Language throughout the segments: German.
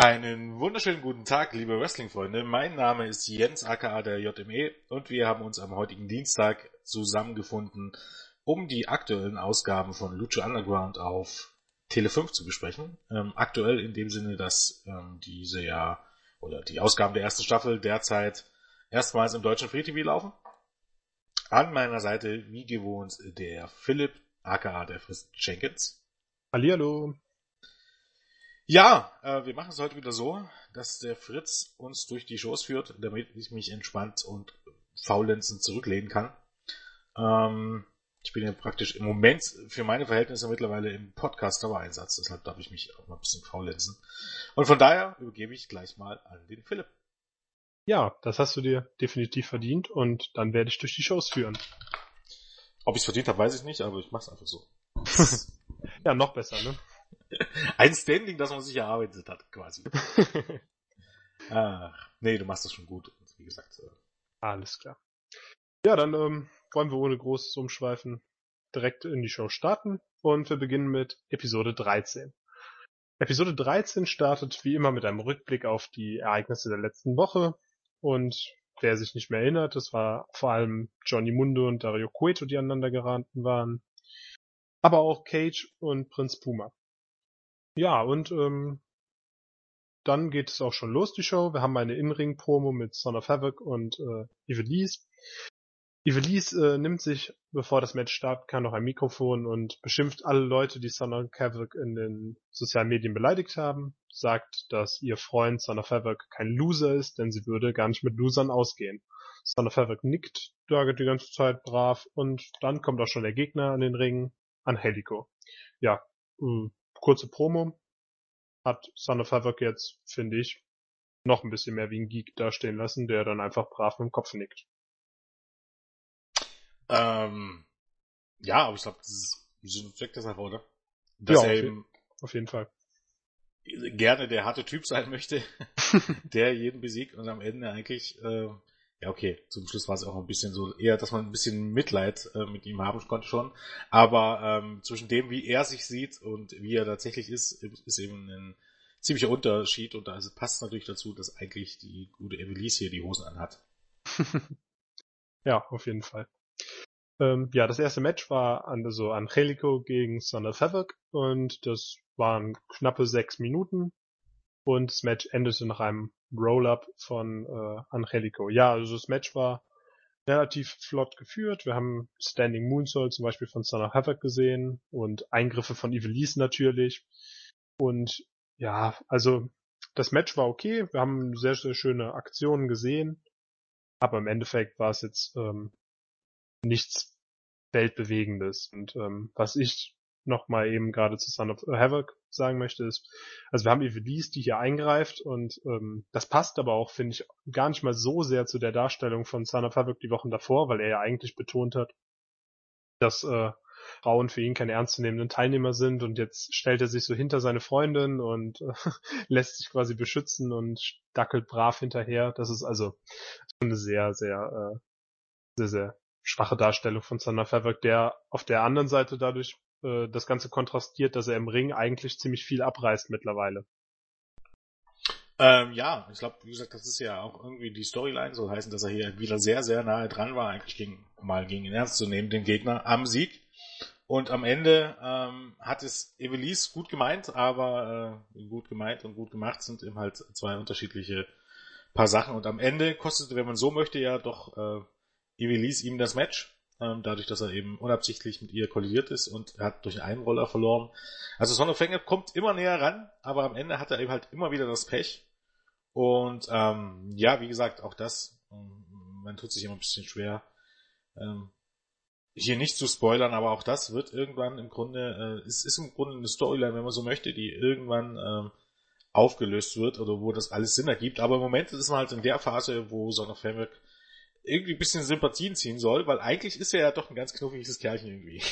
Einen wunderschönen guten Tag, liebe Wrestling-Freunde. Mein Name ist Jens aka der JME und wir haben uns am heutigen Dienstag zusammengefunden, um die aktuellen Ausgaben von Lucha Underground auf Tele 5 zu besprechen. Ähm, aktuell in dem Sinne, dass ähm, diese ja oder die Ausgaben der ersten Staffel derzeit erstmals im deutschen Free TV laufen. An meiner Seite, wie gewohnt, der Philipp aka der Fritz Jenkins. Hallihallo. Ja, äh, wir machen es heute wieder so, dass der Fritz uns durch die Shows führt, damit ich mich entspannt und faulenzend zurücklehnen kann. Ähm, ich bin ja praktisch im Moment für meine Verhältnisse mittlerweile im Podcast-Dauereinsatz, deshalb darf ich mich auch mal ein bisschen faulenzen. Und von daher übergebe ich gleich mal an den Philipp. Ja, das hast du dir definitiv verdient und dann werde ich durch die Shows führen. Ob ich es verdient habe, weiß ich nicht, aber ich mache es einfach so. ja, noch besser, ne? Ein Standing, das man sich erarbeitet hat, quasi. Ach, nee, du machst das schon gut. Wie gesagt. Äh. Alles klar. Ja, dann ähm, wollen wir ohne großes Umschweifen direkt in die Show starten und wir beginnen mit Episode 13. Episode 13 startet wie immer mit einem Rückblick auf die Ereignisse der letzten Woche und wer sich nicht mehr erinnert, das war vor allem Johnny Mundo und Dario Cueto, die aneinander geraten waren, aber auch Cage und Prinz Puma. Ja, und ähm, dann geht es auch schon los, die Show. Wir haben eine In-Ring-Promo mit Son of Havoc und äh, Ivelisse. Ivelisse äh, nimmt sich, bevor das Match starten kann, noch ein Mikrofon und beschimpft alle Leute, die Son of Havoc in den sozialen Medien beleidigt haben. Sagt, dass ihr Freund Son of Havoc kein Loser ist, denn sie würde gar nicht mit Losern ausgehen. Son of Havoc nickt da die ganze Zeit brav und dann kommt auch schon der Gegner an den Ring, Angelico. Ja, äh, kurze Promo hat Son of Havoc jetzt, finde ich, noch ein bisschen mehr wie ein Geek dastehen lassen, der dann einfach brav mit dem Kopf nickt. Ähm, ja, aber ich glaube, das ist Sinn und Zweck der Sache, oder? Dass ja, er eben auf jeden Fall gerne der harte Typ sein möchte, der jeden besiegt und am Ende eigentlich äh, ja, okay, zum Schluss war es auch ein bisschen so, eher, dass man ein bisschen Mitleid äh, mit ihm haben konnte schon. Aber ähm, zwischen dem, wie er sich sieht und wie er tatsächlich ist, ist eben ein ziemlicher Unterschied. Und da also passt natürlich dazu, dass eigentlich die gute Evelise hier die Hosen anhat. ja, auf jeden Fall. Ähm, ja, das erste Match war an, so Angelico gegen Son of und das waren knappe sechs Minuten und das Match endete nach einem Roll-Up von äh, Angelico. Ja, also das Match war relativ flott geführt. Wir haben Standing Moonsault zum Beispiel von Son of Havoc gesehen und Eingriffe von Ivelisse natürlich. Und ja, also das Match war okay. Wir haben sehr, sehr schöne Aktionen gesehen. Aber im Endeffekt war es jetzt ähm, nichts Weltbewegendes. Und ähm, was ich nochmal eben gerade zu Son of Havoc sagen möchte, ist, also wir haben Evelise, die hier eingreift und ähm, das passt aber auch, finde ich, gar nicht mal so sehr zu der Darstellung von Son of Havoc die Wochen davor, weil er ja eigentlich betont hat, dass äh, Frauen für ihn keine ernstzunehmenden Teilnehmer sind und jetzt stellt er sich so hinter seine Freundin und äh, lässt sich quasi beschützen und dackelt brav hinterher. Das ist also eine sehr, sehr, äh, sehr, sehr schwache Darstellung von of Havoc, der auf der anderen Seite dadurch äh, das Ganze kontrastiert, dass er im Ring eigentlich ziemlich viel abreißt mittlerweile. Ähm, ja, ich glaube, wie gesagt, das ist ja auch irgendwie die Storyline, so heißen, dass er hier wieder sehr, sehr nahe dran war, eigentlich gegen, mal gegen ihn ernst zu nehmen, den Gegner am Sieg. Und am Ende ähm, hat es Evelise gut gemeint, aber äh, gut gemeint und gut gemacht sind eben halt zwei unterschiedliche paar Sachen. Und am Ende kostete, wenn man so möchte, ja doch äh, Evelise ihm das Match ähm, dadurch, dass er eben unabsichtlich mit ihr kollidiert ist und er hat durch einen Roller verloren. Also Son of Fanged kommt immer näher ran, aber am Ende hat er eben halt immer wieder das Pech. Und ähm, ja, wie gesagt, auch das, ähm, man tut sich immer ein bisschen schwer, ähm, hier nicht zu spoilern, aber auch das wird irgendwann im Grunde, äh, es ist im Grunde eine Storyline, wenn man so möchte, die irgendwann ähm, aufgelöst wird oder wo das alles Sinn ergibt. Aber im Moment ist man halt in der Phase, wo Son of Fanged irgendwie ein bisschen Sympathien ziehen soll, weil eigentlich ist er ja doch ein ganz knuffiges Kerlchen irgendwie.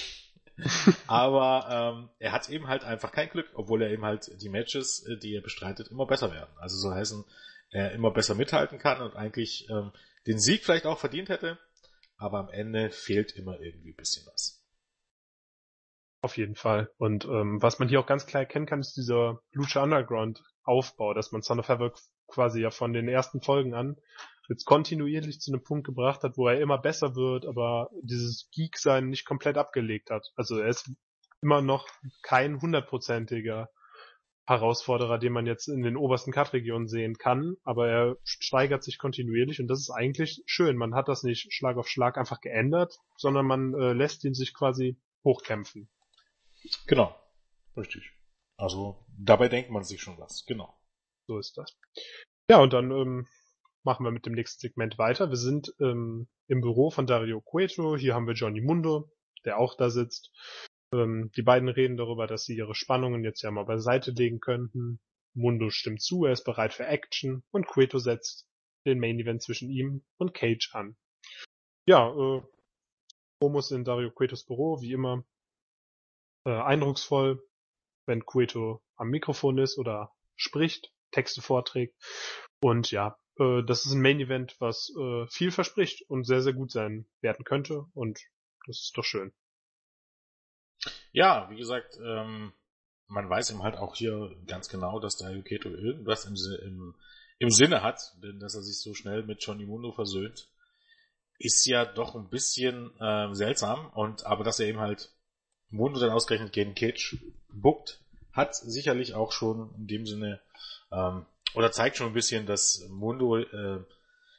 Aber ähm, er hat eben halt einfach kein Glück, obwohl er eben halt die Matches, äh, die er bestreitet, immer besser werden. Also so heißen, er immer besser mithalten kann und eigentlich ähm, den Sieg vielleicht auch verdient hätte, aber am Ende fehlt immer irgendwie ein bisschen was. Auf jeden Fall. Und ähm, was man hier auch ganz klar erkennen kann, ist dieser Lucha Underground Aufbau, dass man Son of Havoc quasi ja von den ersten Folgen an jetzt kontinuierlich zu einem Punkt gebracht hat, wo er immer besser wird, aber dieses Geek-Sein nicht komplett abgelegt hat. Also er ist immer noch kein hundertprozentiger Herausforderer, den man jetzt in den obersten Cut-Regionen sehen kann, aber er steigert sich kontinuierlich und das ist eigentlich schön. Man hat das nicht Schlag auf Schlag einfach geändert, sondern man äh, lässt ihn sich quasi hochkämpfen. Genau. Richtig. Also dabei denkt man sich schon was. Genau. So ist das. Ja, und dann ähm, machen wir mit dem nächsten Segment weiter. Wir sind ähm, im Büro von Dario Cueto. Hier haben wir Johnny Mundo, der auch da sitzt. Ähm, die beiden reden darüber, dass sie ihre Spannungen jetzt ja mal beiseite legen könnten. Mundo stimmt zu, er ist bereit für Action und Cueto setzt den Main Event zwischen ihm und Cage an. Ja, äh, Promos in Dario Cuetos Büro, wie immer, äh, eindrucksvoll, wenn Cueto am Mikrofon ist oder spricht, Texte vorträgt. Und ja, äh, das ist ein Main Event, was äh, viel verspricht und sehr, sehr gut sein werden könnte. Und das ist doch schön. Ja, wie gesagt, ähm, man weiß eben halt auch hier ganz genau, dass der Yuketo irgendwas im, im, im Sinne hat, denn dass er sich so schnell mit Johnny Mundo versöhnt, ist ja doch ein bisschen äh, seltsam. Und aber dass er eben halt Mundo dann ausgerechnet gegen Cage buckt, hat sicherlich auch schon in dem Sinne ähm, oder zeigt schon ein bisschen, dass Mundo äh,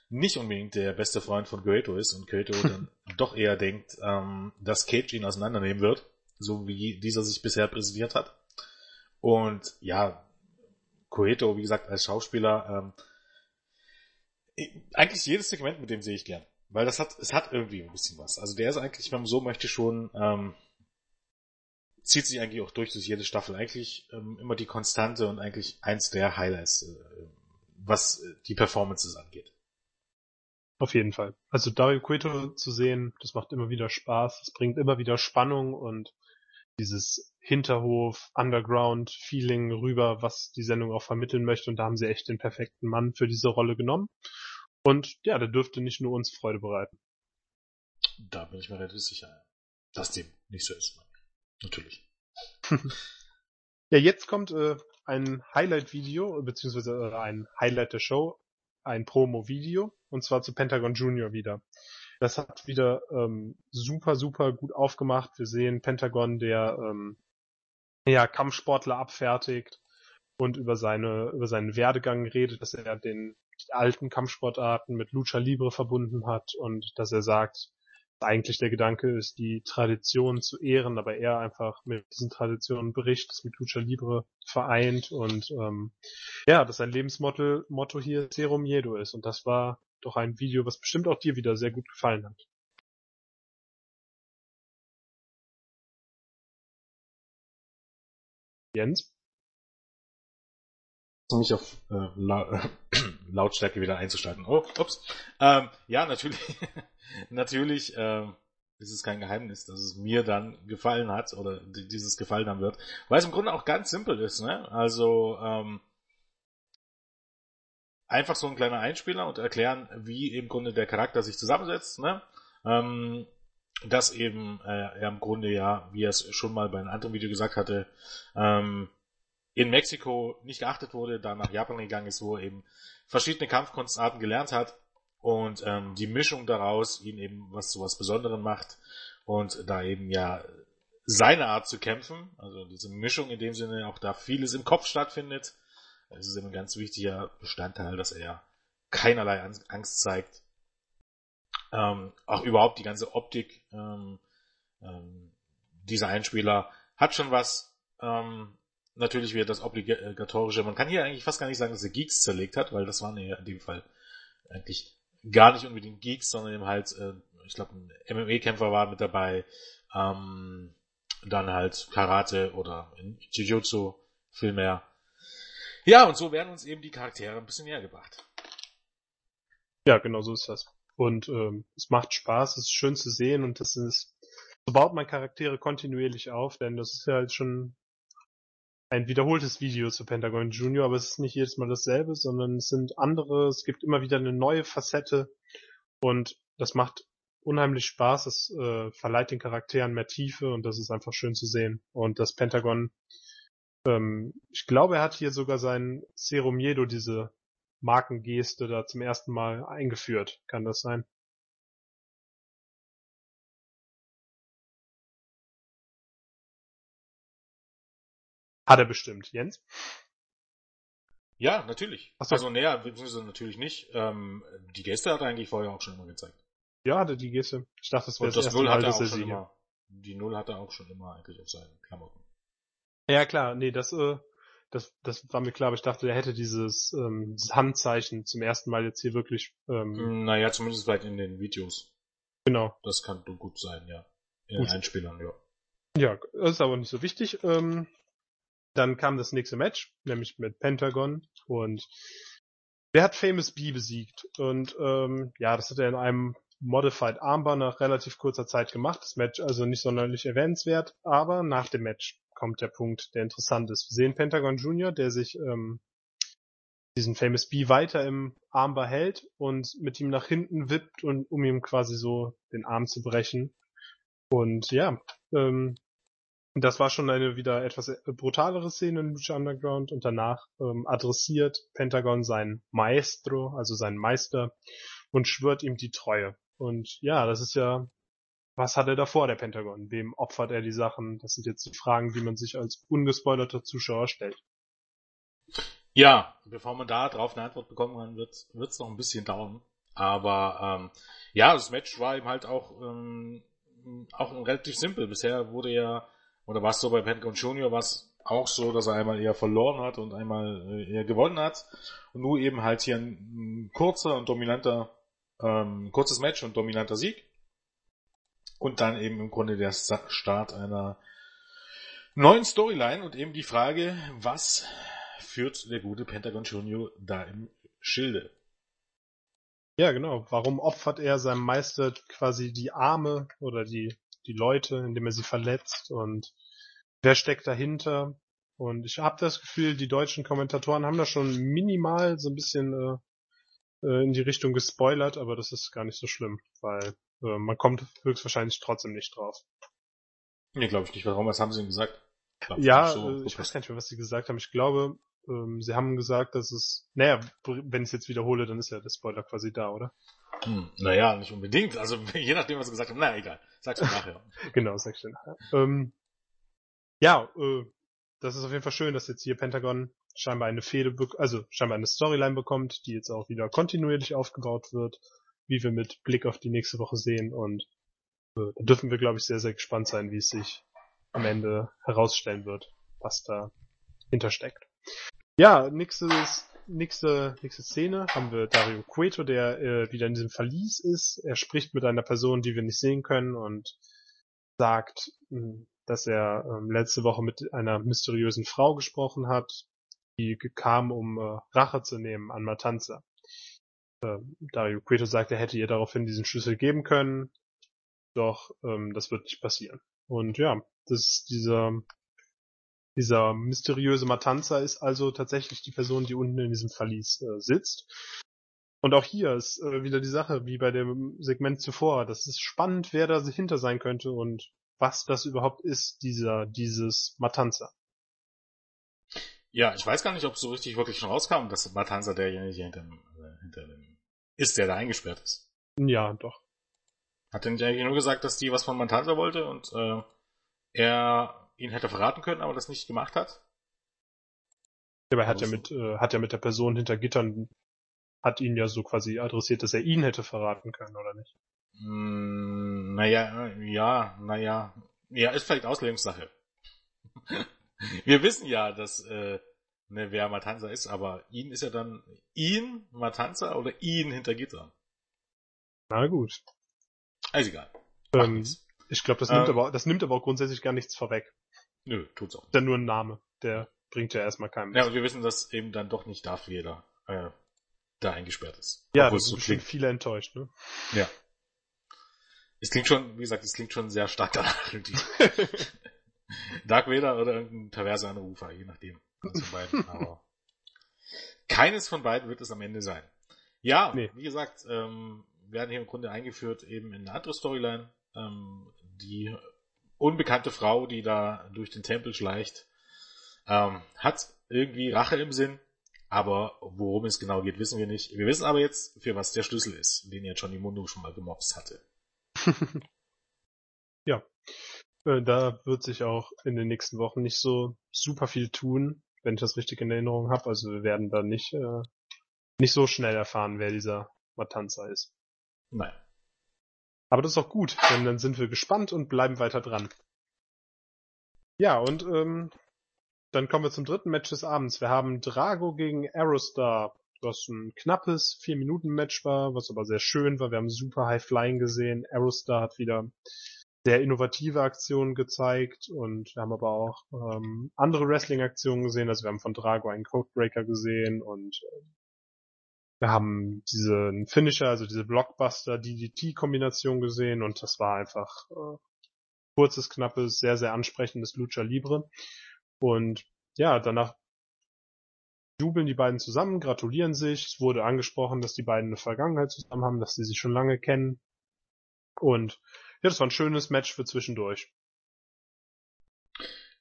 nicht unbedingt der beste Freund von Gueto ist und Gueto dann doch eher denkt, ähm, dass Cage ihn auseinandernehmen wird, so wie dieser sich bisher präsentiert hat. Und ja, Coeto, wie gesagt, als Schauspieler, ähm, eigentlich jedes Segment mit dem sehe ich gern. Weil das hat, es hat irgendwie ein bisschen was. Also der ist eigentlich, wenn man so möchte, schon ähm, zieht sich eigentlich auch durch durch jede Staffel. Eigentlich ähm, immer die Konstante und eigentlich eins der Highlights, äh, was äh, die Performances angeht. Auf jeden Fall. Also Dario Cueto zu sehen, das macht immer wieder Spaß. Es bringt immer wieder Spannung und dieses Hinterhof, Underground-Feeling rüber, was die Sendung auch vermitteln möchte. Und da haben sie echt den perfekten Mann für diese Rolle genommen. Und ja, der dürfte nicht nur uns Freude bereiten. Da bin ich mir relativ sicher, dass dem nicht so ist. Natürlich. ja, jetzt kommt äh, ein Highlight-Video, beziehungsweise äh, ein Highlight der Show, ein Promo-Video, und zwar zu Pentagon Junior wieder. Das hat wieder ähm, super, super gut aufgemacht. Wir sehen Pentagon, der ähm, ja, Kampfsportler abfertigt und über seine über seinen Werdegang redet, dass er den alten Kampfsportarten mit Lucha Libre verbunden hat und dass er sagt, eigentlich der Gedanke ist, die Tradition zu ehren, aber er einfach mit diesen Traditionen bricht, das mit Lucha Libre vereint und ähm, ja, dass sein Lebensmotto Motto hier Serum Miedo ist. Und das war doch ein Video, was bestimmt auch dir wieder sehr gut gefallen hat. Jens? mich auf äh, La Lautstärke wieder einzuschalten. Oh, ups. Ähm, ja, natürlich, natürlich ähm, ist es kein Geheimnis, dass es mir dann gefallen hat oder dieses gefallen haben wird, weil es im Grunde auch ganz simpel ist. Ne? Also ähm, einfach so ein kleiner Einspieler und erklären, wie im Grunde der Charakter sich zusammensetzt. Ne? Ähm, dass eben äh, er im Grunde ja, wie er es schon mal bei einem anderen Video gesagt hatte, ähm, in Mexiko nicht geachtet wurde, dann nach Japan gegangen ist, wo er eben verschiedene Kampfkunstarten gelernt hat und ähm, die Mischung daraus ihn eben was zu was Besonderem macht und da eben ja seine Art zu kämpfen, also diese Mischung in dem Sinne auch da vieles im Kopf stattfindet. Es ist eben ein ganz wichtiger Bestandteil, dass er keinerlei Angst zeigt. Ähm, auch überhaupt die ganze Optik ähm, ähm, dieser Einspieler hat schon was. Ähm, natürlich wieder das obligatorische. Man kann hier eigentlich fast gar nicht sagen, dass er Geeks zerlegt hat, weil das waren ja in dem Fall eigentlich gar nicht unbedingt Geeks, sondern eben halt, äh, ich glaube, ein MMA-Kämpfer war mit dabei, ähm, dann halt Karate oder Jiu-Jitsu viel mehr. Ja, und so werden uns eben die Charaktere ein bisschen näher gebracht. Ja, genau so ist das. Und ähm, es macht Spaß, es ist schön zu sehen und das ist, so baut man Charaktere kontinuierlich auf, denn das ist ja halt schon ein wiederholtes Video zu Pentagon Junior, aber es ist nicht jedes Mal dasselbe, sondern es sind andere, es gibt immer wieder eine neue Facette und das macht unheimlich Spaß. Es äh, verleiht den Charakteren mehr Tiefe und das ist einfach schön zu sehen. Und das Pentagon, ähm, ich glaube, er hat hier sogar sein Serum Jedo, diese Markengeste, da zum ersten Mal eingeführt. Kann das sein? Hat er bestimmt. Jens? Ja, natürlich. Ach so. Also näher, beziehungsweise natürlich nicht. Ähm, die Gäste hat er eigentlich vorher auch schon immer gezeigt. Ja, hat er die Geste. Ich dachte, das wäre das, das Null Mal, hat er auch schon immer. Die Null hat er auch schon immer eigentlich auf seinen Klamotten. Ja, klar, nee, das, äh, das, das war mir klar, aber ich dachte, er hätte dieses, ähm, dieses Handzeichen zum ersten Mal jetzt hier wirklich, ähm, Naja, zumindest vielleicht in den Videos. genau. Das kann gut sein, ja. In Gut. den Einspielern, ja. Ja, das ist aber nicht so wichtig. Ähm, dann kam das nächste Match, nämlich mit Pentagon und der hat Famous B besiegt und ähm, ja, das hat er in einem Modified Armbar nach relativ kurzer Zeit gemacht. Das Match also nicht sonderlich erwähnenswert, aber nach dem Match kommt der Punkt, der interessant ist. Wir sehen Pentagon Jr., der sich ähm, diesen Famous B weiter im Armbar hält und mit ihm nach hinten wippt und um ihm quasi so den Arm zu brechen. Und ja, ähm, das war schon eine wieder etwas brutalere Szene in Lucha Underground und danach ähm, adressiert Pentagon seinen Maestro, also seinen Meister, und schwört ihm die Treue. Und ja, das ist ja, was hat er davor, der Pentagon? Wem opfert er die Sachen? Das sind jetzt die Fragen, die man sich als ungespoilerter Zuschauer stellt. Ja, bevor man da drauf eine Antwort bekommen kann, wird es noch ein bisschen dauern. Aber ähm, ja, das Match war eben halt auch, ähm, auch relativ simpel. Bisher wurde ja, oder war es so bei Pentagon Junior, war es auch so, dass er einmal eher verloren hat und einmal äh, eher gewonnen hat. Und nur eben halt hier ein, kurzer und dominanter, ähm, kurzes Match und dominanter Sieg. Und dann eben im Grunde der Start einer neuen Storyline und eben die Frage, was führt der gute Pentagon Junior da im Schilde? Ja, genau. Warum opfert er seinem Meister quasi die Arme oder die, die Leute, indem er sie verletzt und wer steckt dahinter? Und ich habe das Gefühl, die deutschen Kommentatoren haben da schon minimal so ein bisschen äh, äh, in die Richtung gespoilert, aber das ist gar nicht so schlimm, weil äh, man kommt höchstwahrscheinlich trotzdem nicht drauf. Nee, glaube ich nicht. Warum? Was haben sie denn gesagt? Glaub, Ja, so äh, ich weiß gar nicht mehr, was sie gesagt haben. Ich glaube, ähm, sie haben gesagt, dass es, naja, wenn ich es jetzt wiederhole, dann ist ja der Spoiler quasi da, oder? Hm, naja, nicht unbedingt. Also je nachdem, was sie gesagt haben. Na egal. Sag's mir nachher. Genau, sag ich dir nachher. Ähm, ja, äh, das ist auf jeden Fall schön, dass jetzt hier Pentagon scheinbar eine Fehde, also scheinbar eine Storyline bekommt, die jetzt auch wieder kontinuierlich aufgebaut wird, wie wir mit Blick auf die nächste Woche sehen und äh, da dürfen wir, glaube ich, sehr, sehr gespannt sein, wie es sich am Ende herausstellen wird, was da hintersteckt. Ja, nächstes, nächste, nächste Szene haben wir Dario Cueto, der äh, wieder in diesem Verlies ist. Er spricht mit einer Person, die wir nicht sehen können und sagt, mh, dass er ähm, letzte Woche mit einer mysteriösen Frau gesprochen hat, die kam, um äh, Rache zu nehmen an Matanza. Ähm, Dario Cueto sagt, er hätte ihr daraufhin diesen Schlüssel geben können, doch ähm, das wird nicht passieren. Und ja, das ist dieser dieser mysteriöse Matanza ist also tatsächlich die Person, die unten in diesem Verlies äh, sitzt. Und auch hier ist äh, wieder die Sache, wie bei dem Segment zuvor. Das ist spannend, wer da hinter sein könnte und was das überhaupt ist, dieser, dieses Matanza. Ja, ich weiß gar nicht, ob so richtig wirklich schon rauskam, dass Matanza derjenige hinter dem, äh, hinter dem ist, der da eingesperrt ist. Ja, doch. Hat er nicht eigentlich nur gesagt, dass die was von Matanza wollte und äh, er ihn hätte verraten können, aber das nicht gemacht hat? Aber er hat ja Also- mit, äh, hat ja mit der Person hinter Gittern, hat ihn ja so quasi adressiert, dass er ihn hätte verraten können, oder nicht? Hm, naja, ja, naja. Ja, ist vielleicht Auslegungssache. Wir wissen ja, dass äh, ne, wer Matanza ist, aber ihn ist ja dann ihn, Matanza oder ihn hinter Gittern. Na gut. Also egal. Ähm, ich glaube, das nimmt Ähm, aber, das nimmt aber auch grundsätzlich gar nichts vorweg. Nö, tut's auch nicht. ja nur ein Name. Der bringt ja erstmal keinem Ja, und wir wissen, dass eben dann doch nicht Darth Vader äh, da eingesperrt ist. Ja, das so klingt. viele enttäuscht, ne? Ja. Es klingt schon, wie gesagt, es klingt schon sehr stark danach. irgendwie. Dark Vader oder irgendein perverser Anrufer, je nachdem. Von beiden, aber keines von beiden wird es am Ende sein. Ja, Nee. wie gesagt, ähm, werden hier im Grunde eingeführt eben in eine andere Storyline. Ähm, die unbekannte Frau, die da durch den Tempel schleicht, ähm, hat irgendwie Rache im Sinn, aber worum es genau geht, wissen wir nicht. Wir wissen aber jetzt, für was der Schlüssel ist, den ja Johnny Mundo schon mal gemobst hatte. ja. Äh, da wird sich auch in den nächsten Wochen nicht so super viel tun, wenn ich das richtig in Erinnerung habe. Also wir werden da nicht, äh, nicht so schnell erfahren, wer dieser Matanza ist. Nein. Aber das ist auch gut, denn dann sind wir gespannt und bleiben weiter dran. Ja, und ähm, dann kommen wir zum dritten Match des Abends. Wir haben Drago gegen Aerostar, was ein knappes 4-Minuten-Match war, was aber sehr schön war. Wir haben super High Flying gesehen. Aerostar hat wieder sehr innovative Aktionen gezeigt und wir haben aber auch ähm, andere Wrestling-Aktionen gesehen. Also wir haben von Drago einen Codebreaker gesehen und äh, wir haben diesen Finisher, also diese Blockbuster-DDT-Kombination gesehen und das war einfach äh, kurzes, knappes, sehr, sehr ansprechendes Lucha Libre. Und ja, danach jubeln die beiden zusammen, gratulieren sich. Es wurde angesprochen, dass die beiden eine Vergangenheit zusammen haben, dass sie sich schon lange kennen. Und ja, das war ein schönes Match für zwischendurch.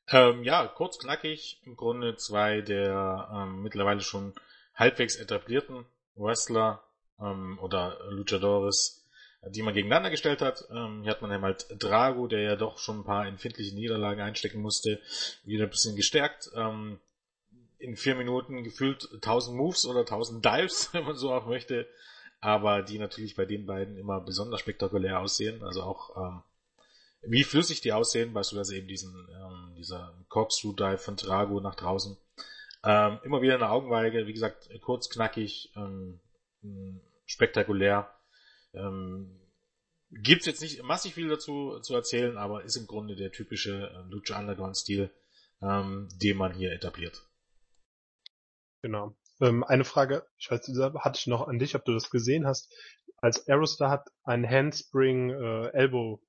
Ähm, ja, kurz knackig. Im Grunde zwei der ähm, mittlerweile schon halbwegs etablierten Wrestler ähm, oder Luchadores die man gegeneinander gestellt hat. Ähm, hier hat man eben halt Drago, der ja doch schon ein paar empfindliche Niederlagen einstecken musste, wieder ein bisschen gestärkt. Ähm, in vier Minuten gefühlt 1000 Moves oder 1000 Dives, wenn man so auch möchte, aber die natürlich bei den beiden immer besonders spektakulär aussehen. Also auch ähm, wie flüssig die aussehen, beispielsweise eben diesen ähm, dieser Corkscrew Dive von Drago nach draußen. Ähm, immer wieder eine Augenweige, wie gesagt, kurz, knackig, ähm, spektakulär. Ähm, Gibt jetzt nicht massig viel dazu zu erzählen, aber ist im Grunde der typische äh, Lucha Underground-Stil, ähm, den man hier etabliert. Genau. Ähm, eine Frage, ich weiß, hatte ich noch an dich, ob du das gesehen hast. Als Aerostar hat ein Handspring äh, Elbow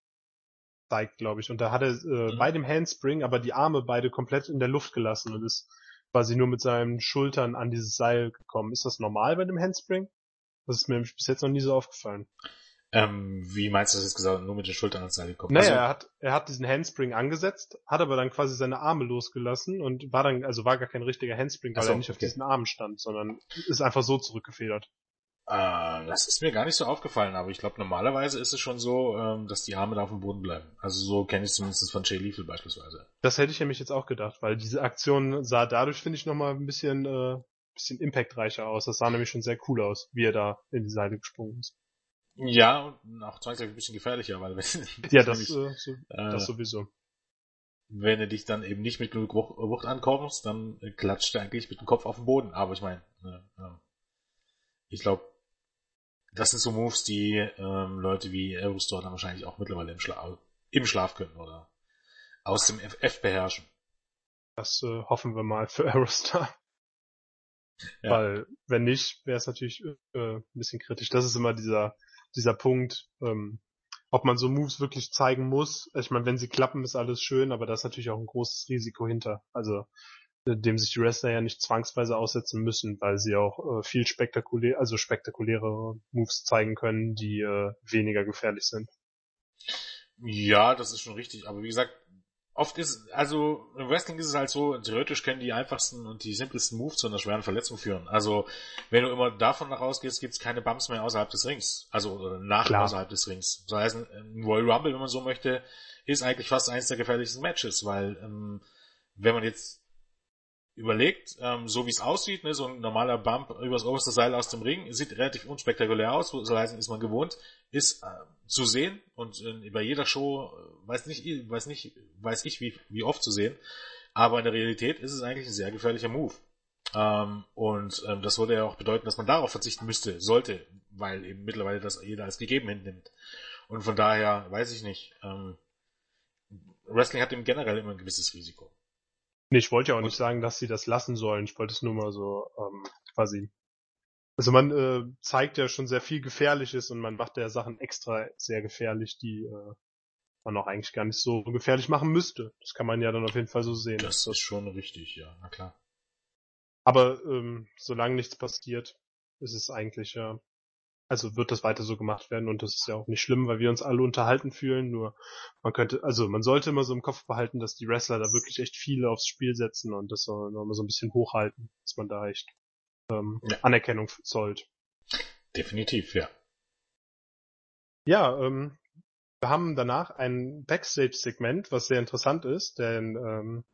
zeigt, glaube ich, und da hat er äh, mhm. bei dem Handspring aber die Arme beide komplett in der Luft gelassen und ist quasi nur mit seinen Schultern an dieses Seil gekommen. Ist das normal bei dem Handspring? Das ist mir bis jetzt noch nie so aufgefallen. Ähm, wie meinst du das jetzt gesagt? Nur mit den Schultern ans Seil gekommen? Naja, also, er hat, er hat diesen Handspring angesetzt, hat aber dann quasi seine Arme losgelassen und war dann, also war gar kein richtiger Handspring, weil so, er nicht okay. auf diesen Armen stand, sondern ist einfach so zurückgefedert. Äh, das ist mir gar nicht so aufgefallen, aber ich glaube, normalerweise ist es schon so, ähm, dass die Arme da auf dem Boden bleiben. Also so kenne ich es zumindest von Jay Lethal beispielsweise. Das hätte ich nämlich jetzt auch gedacht, weil diese Aktion sah dadurch, finde ich, nochmal ein bisschen äh, bisschen impactreicher aus. Das sah nämlich schon sehr cool aus, wie er da in die Seite gesprungen ist. Ja, und auch zwangsläufig ein bisschen gefährlicher, weil wenn Ja, das, nämlich, äh, so, äh, das sowieso. Wenn du dich dann eben nicht mit genug Wucht, Wucht ankommst, dann klatscht er eigentlich mit dem Kopf auf den Boden. Aber ich meine, äh, ich glaube, das sind so Moves, die ähm, Leute wie Aerostar dann wahrscheinlich auch mittlerweile im, Schla im Schlaf können oder aus dem FF beherrschen. Das äh, hoffen wir mal für Aerostar. Ja. Weil, wenn nicht, wäre es natürlich äh, ein bisschen kritisch. Das ist immer dieser, dieser Punkt, ähm, ob man so Moves wirklich zeigen muss. Ich meine, wenn sie klappen, ist alles schön, aber da ist natürlich auch ein großes Risiko hinter. Also dem sich die Wrestler ja nicht zwangsweise aussetzen müssen, weil sie auch äh, viel spektakulär, also spektakuläre Moves zeigen können, die äh, weniger gefährlich sind. Ja, das ist schon richtig. Aber wie gesagt, oft ist, also im Wrestling ist es halt so, theoretisch können die einfachsten und die simpelsten Moves zu einer schweren Verletzung führen. Also wenn du immer davon nach rausgehst, gibt es keine Bumps mehr außerhalb des Rings. Also nach Klar. außerhalb des Rings. Das heißt, ein Royal Rumble, wenn man so möchte, ist eigentlich fast eines der gefährlichsten Matches, weil ähm, wenn man jetzt überlegt, ähm, so wie es aussieht, ne, so ein normaler Bump übers oberste Seil aus dem Ring, sieht relativ unspektakulär aus, so heißen ist man gewohnt, ist äh, zu sehen und äh, bei jeder Show, äh, weiß nicht, weiß nicht, weiß ich wie, wie oft zu sehen, aber in der Realität ist es eigentlich ein sehr gefährlicher Move. Ähm, und ähm, das würde ja auch bedeuten, dass man darauf verzichten müsste, sollte, weil eben mittlerweile das jeder als gegeben hinnimmt. Und von daher weiß ich nicht. Ähm, Wrestling hat im generell immer ein gewisses Risiko. Nee, ich wollte ja auch nicht sagen, dass sie das lassen sollen. Ich wollte es nur mal so ähm, quasi. Also man äh, zeigt ja schon sehr viel Gefährliches und man macht ja Sachen extra sehr gefährlich, die äh, man auch eigentlich gar nicht so gefährlich machen müsste. Das kann man ja dann auf jeden Fall so sehen. Das, ist schon richtig, ja, na klar. Aber ähm, solange nichts passiert, ist es eigentlich ja also wird das weiter so gemacht werden und das ist ja auch nicht schlimm, weil wir uns alle unterhalten fühlen, nur man könnte, also man sollte immer so im Kopf behalten, dass die Wrestler da wirklich echt viel aufs Spiel setzen und das soll man so ein bisschen hochhalten, dass man da echt ähm, ja. Anerkennung zollt. Definitiv, ja. Ja, ähm, wir haben danach ein Backstage-Segment, was sehr interessant ist, denn ähm,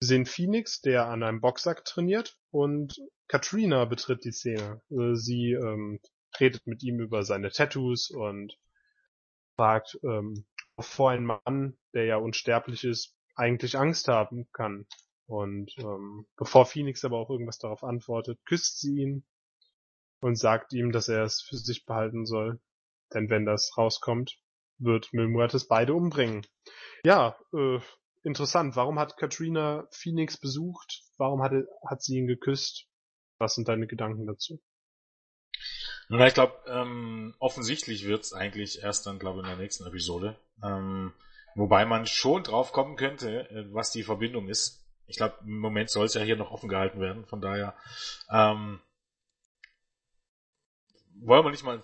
wir sehen Phoenix, der an einem Boxsack trainiert und Katrina betritt die Szene. Also sie ähm, redet mit ihm über seine Tattoos und fragt, ähm, vor ein Mann, der ja unsterblich ist, eigentlich Angst haben kann. Und ähm, bevor Phoenix aber auch irgendwas darauf antwortet, küsst sie ihn und sagt ihm, dass er es für sich behalten soll. Denn wenn das rauskommt, wird Mil Muertes beide umbringen. Ja, äh, interessant. Warum hat Katrina Phoenix besucht? Warum hat, hat sie ihn geküsst? Was sind deine Gedanken dazu? Na, ich glaube, ähm, offensichtlich wird's eigentlich erst dann, glaube ich, in der nächsten Episode. Ähm, wobei man schon drauf kommen könnte, äh, was die Verbindung ist. Ich glaube, im Moment soll es ja hier noch offen gehalten werden, von daher ähm, wollen wir nicht mal äh,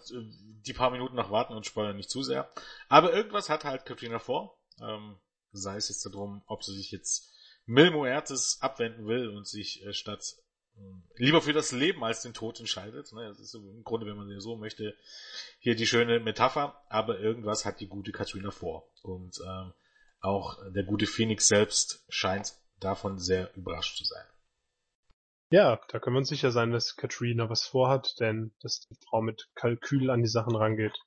die paar Minuten noch warten und spoilern nicht zu sehr. Aber irgendwas hat halt Katrina vor. Ähm, sei es jetzt darum, ob sie sich jetzt Mil Muertes abwenden will und sich äh, statt lieber für das Leben als den Tod entscheidet. Ne? Das ist im Grunde, wenn man so möchte, hier die schöne Metapher, aber irgendwas hat die gute Katrina vor. Und ähm, auch der gute Phoenix selbst scheint davon sehr überrascht zu sein. Ja, da können wir uns sicher sein, dass Katrina was vorhat, denn dass die Frau mit Kalkül an die Sachen rangeht,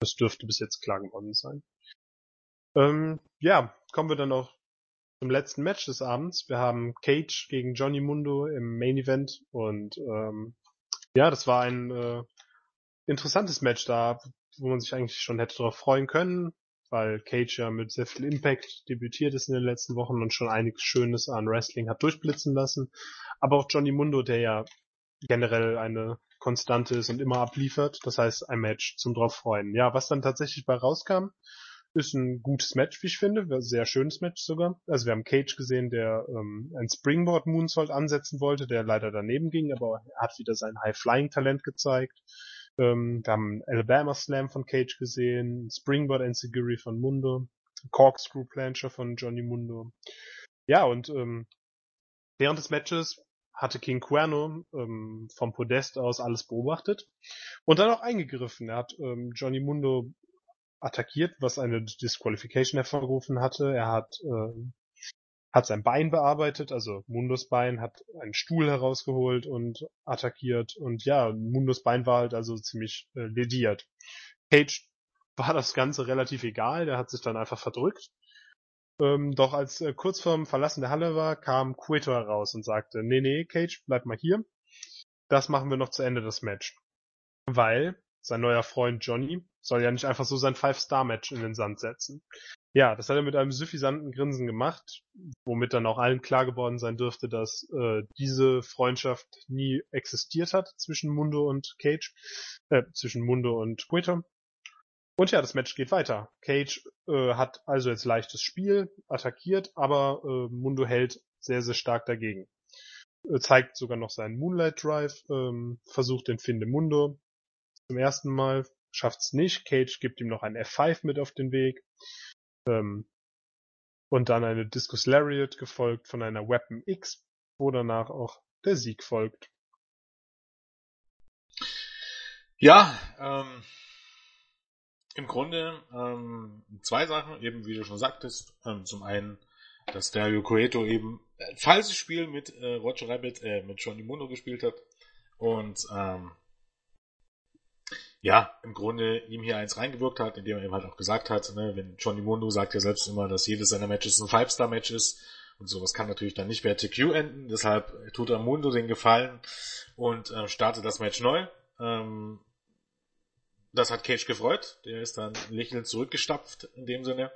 das dürfte bis jetzt klar geworden sein. Ähm, ja, kommen wir dann auch zum letzten Match des Abends. Wir haben Cage gegen Johnny Mundo im Main Event und ähm, ja, das war ein äh, interessantes Match da, wo man sich eigentlich schon hätte darauf freuen können, weil Cage ja mit sehr viel Impact debütiert ist in den letzten Wochen und schon einiges Schönes an Wrestling hat durchblitzen lassen. Aber auch Johnny Mundo, der ja generell eine Konstante ist und immer abliefert. Das heißt, ein Match zum drauf freuen. Ja, was dann tatsächlich bei rauskam, ist ein gutes Match, wie ich finde. Sehr schönes Match sogar. Also wir haben Cage gesehen, der ähm, ein Springboard Moonsault ansetzen wollte, der leider daneben ging, aber er hat wieder sein High-Flying-Talent gezeigt. Ähm, wir haben Alabama Slam von Cage gesehen, Springboard Enziguri von Mundo, Corkscrew Plancher von Johnny Mundo. Ja, und ähm, während des Matches hatte King Cuerno ähm, vom Podest aus alles beobachtet und dann auch eingegriffen. Er hat ähm, Johnny Mundo attackiert, was eine Disqualification hervorgerufen hatte. Er hat, äh, hat sein Bein bearbeitet, also Mundos Bein, hat einen Stuhl herausgeholt und attackiert. Und ja, Mundos Bein war halt also ziemlich äh, lediert. Cage war das Ganze relativ egal, der hat sich dann einfach verdrückt. Ähm, doch als äh, kurz vorm Verlassen der Halle war, kam Cueto heraus und sagte, nee, nee, Cage, bleib mal hier. Das machen wir noch zu Ende des Match. Weil sein neuer Freund Johnny soll ja nicht einfach so sein Five-Star-Match in den Sand setzen. Ja, das hat er mit einem suffisanten Grinsen gemacht, womit dann auch allen klar geworden sein dürfte, dass äh, diese Freundschaft nie existiert hat zwischen Mundo und Cage, äh, zwischen Mundo und Twitter. Und ja, das Match geht weiter. Cage äh, hat also jetzt leichtes Spiel, attackiert, aber äh, Mundo hält sehr, sehr stark dagegen. Äh, zeigt sogar noch seinen Moonlight Drive, ähm, versucht den Finde Mundo, zum ersten Mal, schafft's nicht. Cage gibt ihm noch ein F5 mit auf den Weg. Ähm, und dann eine Discus Lariat gefolgt von einer Weapon X, wo danach auch der Sieg folgt. Ja, ähm, im Grunde ähm, zwei Sachen, eben wie du schon sagtest. Ähm, zum einen, dass Dario Coeto eben ein falsches Spiel mit äh, Roger Rabbit, äh, mit Johnny Mundo gespielt hat. Und ähm, ja, im Grunde ihm hier eins reingewirkt hat, indem er eben halt auch gesagt hat, ne, wenn Johnny Mundo sagt ja selbst immer, dass jedes seiner Matches ein Five-Star-Match ist und sowas kann natürlich dann nicht bei TQ enden, deshalb tut er Mundo den Gefallen und äh, startet das Match neu. Ähm, das hat Cage gefreut, der ist dann lächelnd zurückgestapft in dem Sinne.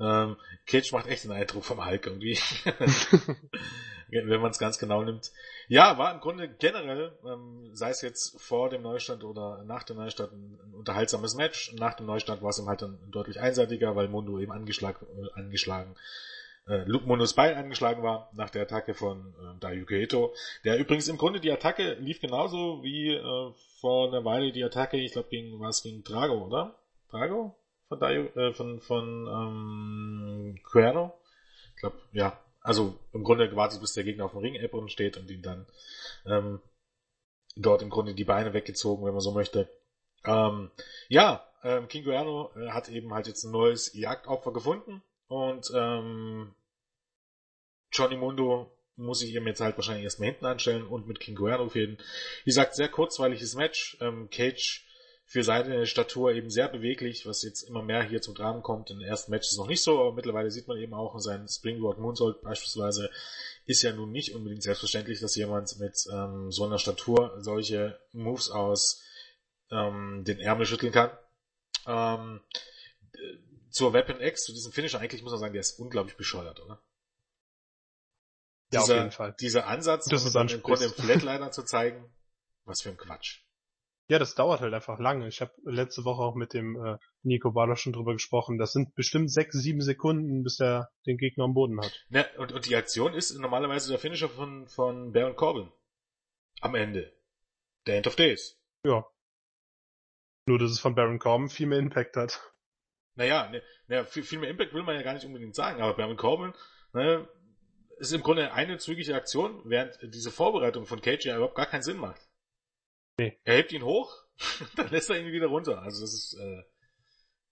Ähm, Cage macht echt den Eindruck vom Hulk irgendwie. wenn man es ganz genau nimmt. Ja, war im Grunde generell, ähm, sei es jetzt vor dem Neustart oder nach dem Neustart, ein, unterhaltsames Match. Nach dem Neustart war es ihm halt dann deutlich einseitiger, weil Mundo eben angeschlagen, äh, angeschlagen äh, Luke Monos Bein angeschlagen war nach der Attacke von äh, Dayuki Ito. Der übrigens im Grunde die Attacke lief genauso wie äh, vor einer Weile die Attacke, ich glaube gegen was gegen Drago, oder? Drago? Von Dayu, äh, von von ähm, Cuerno? Ich glaube, ja. Also im Grunde gewartet, bis der Gegner auf dem Ring-Apron steht und ihn dann ähm, dort im Grunde die Beine weggezogen, wenn man so möchte. Ähm, ja, ähm, King Guerno äh, hat eben halt jetzt ein neues Jagdopfer gefunden und ähm, Johnny Mundo muss ich ihm jetzt halt wahrscheinlich erstmal hinten anstellen und mit King Guerno fäden. Wie gesagt, sehr kurzweiliges Match. Ähm, Cage für seine Statur eben sehr beweglich, was jetzt immer mehr hier zum Tragen kommt. In den ersten Matches noch nicht so, aber mittlerweile sieht man eben auch in seinen Springboard Moonsault beispielsweise ist ja nun nicht unbedingt selbstverständlich, dass jemand mit ähm, so einer Statur solche Moves aus ähm, den Ärmel schütteln kann. Ähm, zur Weapon X, zu diesem Finisher, eigentlich muss man sagen, der ist unglaublich bescheuert, oder? Ja, dieser, auf jeden Fall. Dieser Ansatz, Das ist im Grunde im. Flatliner zu zeigen, was für ein Quatsch. Ja, das dauert halt einfach lange. Ich habe letzte Woche auch mit dem äh, Nico Baloch schon drüber gesprochen. Das sind bestimmt sechs, sieben Sekunden, bis er den Gegner am Boden hat. Ne, und, und die Aktion ist normalerweise der Finisher von, von Baron Corbin. Am Ende. Der End of Days. Ja. Nur, dass es von Baron Corbin viel mehr Impact hat. Naja, ne, ne, viel, viel mehr Impact will man ja gar nicht unbedingt sagen, aber Baron Corbin ne, ist im Grunde eine zügige Aktion, während diese Vorbereitung von ja überhaupt gar keinen Sinn macht. Nee. Er hebt ihn hoch, dann lässt er ihn wieder runter. Also das ist, äh,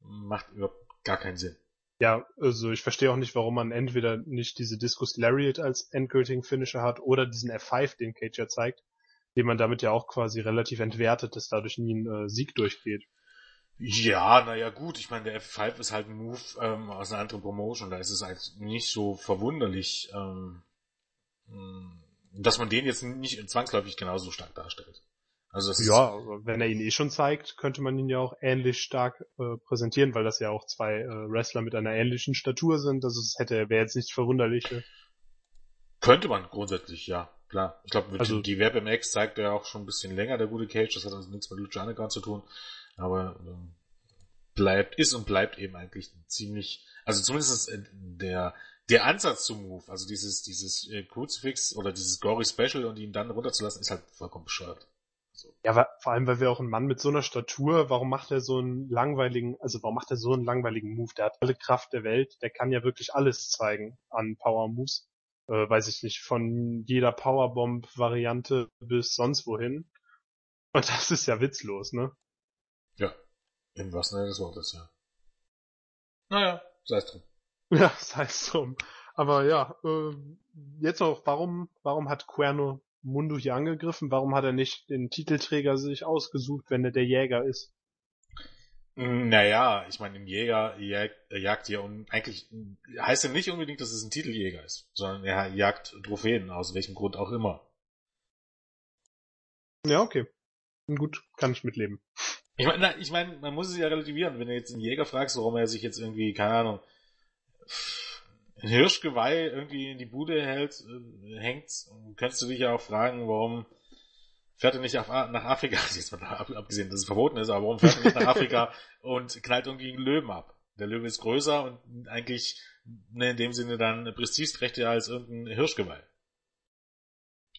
macht überhaupt gar keinen Sinn. Ja, also ich verstehe auch nicht, warum man entweder nicht diese Discus Lariat als endgültigen Finisher hat oder diesen F5, den Cage ja zeigt, den man damit ja auch quasi relativ entwertet, dass dadurch nie ein äh, Sieg durchgeht. Ja, naja gut, ich meine, der F5 ist halt ein Move ähm, aus einer anderen Promotion, da ist es halt nicht so verwunderlich, ähm, mh, dass man den jetzt nicht zwangsläufig genauso stark darstellt. Also Ja, aber wenn er ihn eh schon zeigt, könnte man ihn ja auch ähnlich stark äh, präsentieren, weil das ja auch zwei äh, Wrestler mit einer ähnlichen Statur sind. Also es hätte wäre jetzt nichts Verwunderliches. könnte man grundsätzlich, ja, klar. Ich glaube, Also- die Web MX zeigt er auch schon ein bisschen länger, der gute Cage, das hat also nichts mit Lucha Underground zu tun, aber ähm, bleibt, ist und bleibt eben eigentlich ziemlich, also zumindest der der Ansatz zum Move, also dieses dieses äh, Crucifix oder dieses Gory Special und ihn dann runterzulassen, ist halt vollkommen bescheuert. Ja, wa- vor allem, weil wir auch einen Mann mit so einer Statur, warum macht er so einen langweiligen, also warum macht er so einen langweiligen Move? Der hat alle Kraft der Welt, der kann ja wirklich alles zeigen an Power Moves. Äh, weiß ich nicht, von jeder Powerbomb-Variante bis sonst wohin. Und das ist ja witzlos, ne? Ja, im wahrsten Sinne des Wortes, ja. Naja, sei es drum. Ja, sei es drum. Aber ja, äh, jetzt noch, warum, warum hat Cuerno Mundo hier angegriffen? Warum hat er nicht den Titelträger sich ausgesucht, wenn er der Jäger ist? Naja, ich meine, ein Jäger jagt, äh, jagt ja und eigentlich heißt ja nicht unbedingt, dass es ein Titeljäger ist, sondern er jagt Trophäen, aus welchem Grund auch immer. Ja, okay. Gut, kann ich mitleben. Ich meine, ich meine, man muss es ja relativieren. Wenn du jetzt einen Jäger fragst, warum er sich jetzt irgendwie, keine Ahnung, Hirschgeweih irgendwie in die Bude hält, äh, hängt, könntest du dich ja auch fragen, warum fährt er nicht auf, nach Afrika, jetzt mal ab, abgesehen, dass es verboten ist, aber warum fährt er nicht nach Afrika und knallt irgendwie einen Löwen ab? Der Löwe ist größer und eigentlich ne, in dem Sinne dann prestigeträchtiger als irgendein Hirschgeweih.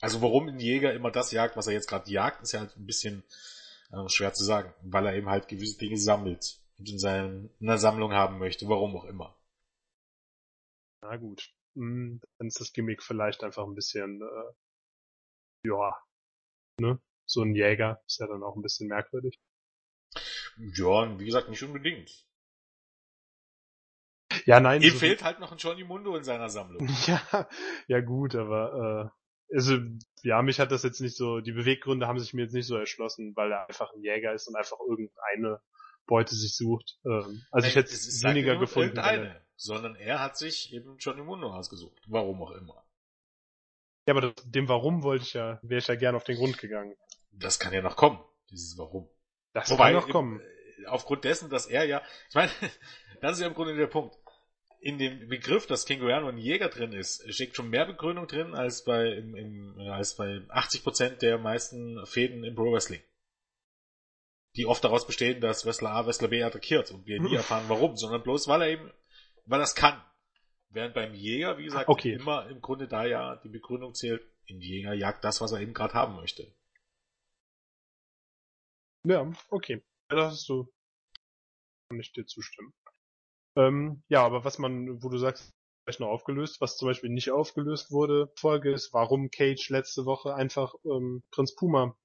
Also warum ein Jäger immer das jagt, was er jetzt gerade jagt, ist ja halt ein bisschen äh, schwer zu sagen, weil er eben halt gewisse Dinge sammelt und in, seinen, in einer Sammlung haben möchte, warum auch immer. Na gut. Hm, Dann ist das Gimmick vielleicht einfach ein bisschen, äh, ja, ne? So ein Jäger ist ja dann auch ein bisschen merkwürdig. Ja, wie gesagt, nicht unbedingt. Ja, nein. Ihm so- fehlt halt noch ein Johnny Mundo in seiner Sammlung. Ja, ja gut, aber äh, also ja, mich hat das jetzt nicht so, die Beweggründe haben sich mir jetzt nicht so erschlossen, weil er einfach ein Jäger ist und einfach irgendeine Beute sich sucht. Ähm, also ich Nein, hätte es halt weniger nicht gefunden. Irgendeine, sondern er hat sich eben Johnny Mundo ausgesucht. Warum auch immer. Ja, aber das, dem Warum wollte ich ja, wäre ich ja gern auf den Grund gegangen. Das kann ja noch kommen, dieses Warum. Das Wobei, kann noch kommen. äh, aufgrund dessen, dass er ja, ich meine, das ist ja im Grunde der Punkt. In dem Begriff, dass Kinguiano ein Jäger drin ist, steckt schon mehr Begründung drin als bei, im, im, als bei 80% der meisten Fäden im Pro Wrestling. Die oft daraus bestehen, dass Wrestler A Wrestler B attackiert und wir nie erfahren warum, sondern bloß weil er eben, weil es kann. Während beim Jäger, wie gesagt, Okay. immer im Grunde da ja die Begründung zählt, ein Jäger jagt das, was er eben gerade haben möchte. Ja, okay. Das hast du. Kann ich dir zustimmen. Ähm, ja, aber was man, wo du sagst, vielleicht noch aufgelöst, was zum Beispiel nicht aufgelöst wurde, Folge ist, warum Cage letzte Woche einfach ähm, Prinz Puma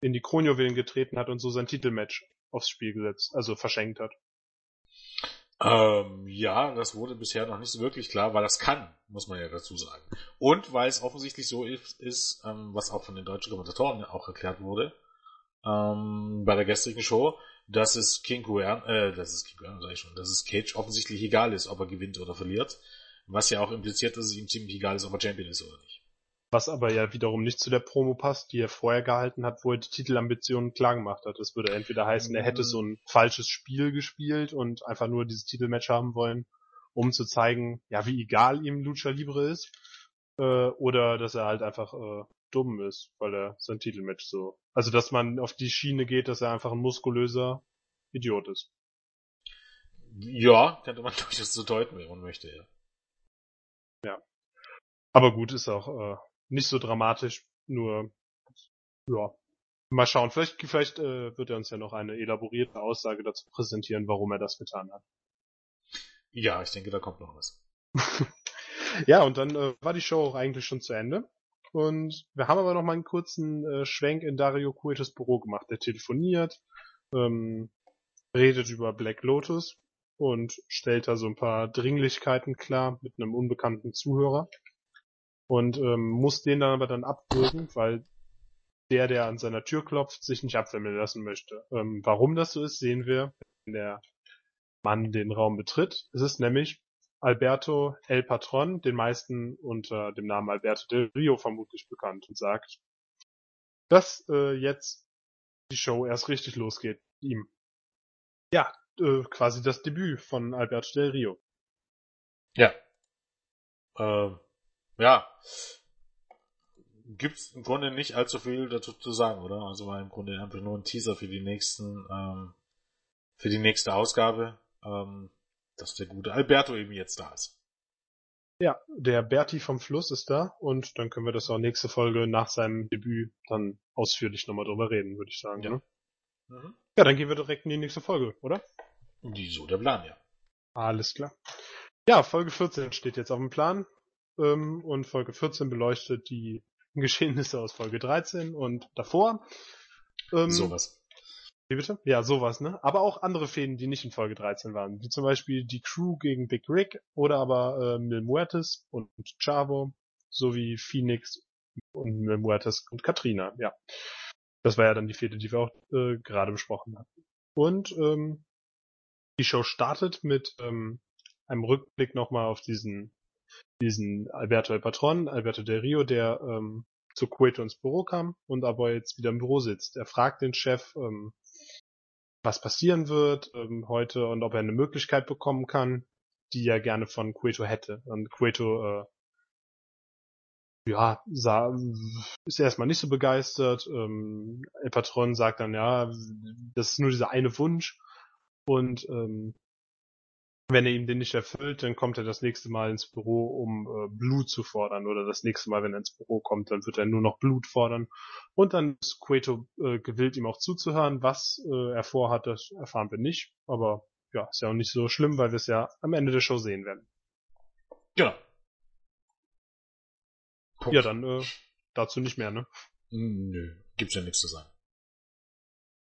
in die Kronjuwelen getreten hat und so sein Titelmatch aufs Spiel gesetzt, also verschenkt hat. Ähm, ja, das wurde bisher noch nicht so wirklich klar, weil das kann, muss man ja dazu sagen. Und weil es offensichtlich so ist, ist ähm, was auch von den deutschen Kommentatoren auch erklärt wurde, ähm, bei der gestrigen Show, dass es King Guern, äh, das ist King Guern, sag ich schon, dass es Cage offensichtlich egal ist, ob er gewinnt oder verliert. Was ja auch impliziert, dass es ihm ziemlich egal ist, ob er Champion ist oder nicht. Was aber ja wiederum nicht zu der Promo passt, die er vorher gehalten hat, wo er die Titelambitionen klar gemacht hat. Das würde entweder heißen, er hätte so ein falsches Spiel gespielt und einfach nur dieses Titelmatch haben wollen, um zu zeigen, ja, wie egal ihm Lucha Libre ist, äh, oder dass er halt einfach äh, dumm ist, weil er sein Titelmatch so. Also dass man auf die Schiene geht, dass er einfach ein muskulöser Idiot ist. Ja, könnte man durchaus so deuten, wenn man möchte, ja. Aber gut, ist auch äh, nicht so dramatisch, nur ja. Mal schauen, vielleicht, vielleicht äh, wird er uns ja noch eine elaborierte Aussage dazu präsentieren, warum er das getan hat. Ja, ich denke, da kommt noch was. Ja, und dann äh, war die Show auch eigentlich schon zu Ende. Und wir haben aber noch mal einen kurzen äh, Schwenk in Dario Cuetos Büro gemacht. Der telefoniert, ähm, redet über Black Lotus und stellt da so ein paar Dringlichkeiten klar mit einem unbekannten Zuhörer. Und ähm, muss den dann aber dann abwürgen, weil der, der an seiner Tür klopft, sich nicht abwimmeln lassen möchte. Ähm, warum das so ist, sehen wir, wenn der Mann den Raum betritt. Es ist nämlich Alberto El Patron, den meisten unter dem Namen Alberto del Rio vermutlich bekannt, und sagt, dass äh, jetzt die Show erst richtig losgeht ihm. Ja, äh, quasi das Debüt von Alberto del Rio. Ja. Ähm, ja. Gibt's im Grunde nicht allzu viel dazu zu sagen, oder? Also war im Grunde einfach nur ein Teaser für die nächsten, ähm, für die nächste Ausgabe, ähm, dass der gute Alberto eben jetzt da ist. Ja, der Berti vom Fluss ist da und dann können wir das auch nächste Folge nach seinem Debüt dann ausführlich nochmal drüber reden, würde ich sagen. Ja. Ne? Mhm. ja, dann gehen wir direkt in die nächste Folge, oder? Die so der Plan, ja. Alles klar. Ja, Folge 14 steht jetzt auf dem Plan. Ähm, und Folge 14 beleuchtet die Geschehnisse aus Folge 13 und davor. Ähm, Sowas. Wie bitte? Ja, sowas, ne? Aber auch andere Fäden, die nicht in Folge 13 waren. Wie zum Beispiel die Crew gegen Big Rick oder aber äh, Mil Muertes und Chavo sowie Phoenix und Mil Muertes und Katrina, ja. Das war ja dann die Fehde, die wir auch äh, gerade besprochen hatten. Und ähm, die Show startet mit ähm, einem Rückblick nochmal auf diesen diesen Alberto El Patron, Alberto Del Rio, der ähm, zu Cueto ins Büro kam und aber jetzt wieder im Büro sitzt. Er fragt den Chef, ähm, was passieren wird ähm, heute und ob er eine Möglichkeit bekommen kann, die er gerne von Cueto hätte. Und Cueto äh, ja, sah, ist erstmal nicht so begeistert. Ähm, El Patron sagt dann, ja, das ist nur dieser eine Wunsch. Und ähm, wenn er ihm den nicht erfüllt, dann kommt er das nächste Mal ins Büro, um äh, Blut zu fordern. Oder das nächste Mal, wenn er ins Büro kommt, dann wird er nur noch Blut fordern. Und dann ist Cueto äh, gewillt, ihm auch zuzuhören. Was äh, er vorhat, das erfahren wir nicht. Aber ja, ist ja auch nicht so schlimm, weil wir es ja am Ende der Show sehen werden. Genau. Punkt. Ja, dann äh, dazu nicht mehr, ne? Nö, gibt's ja nichts zu sagen.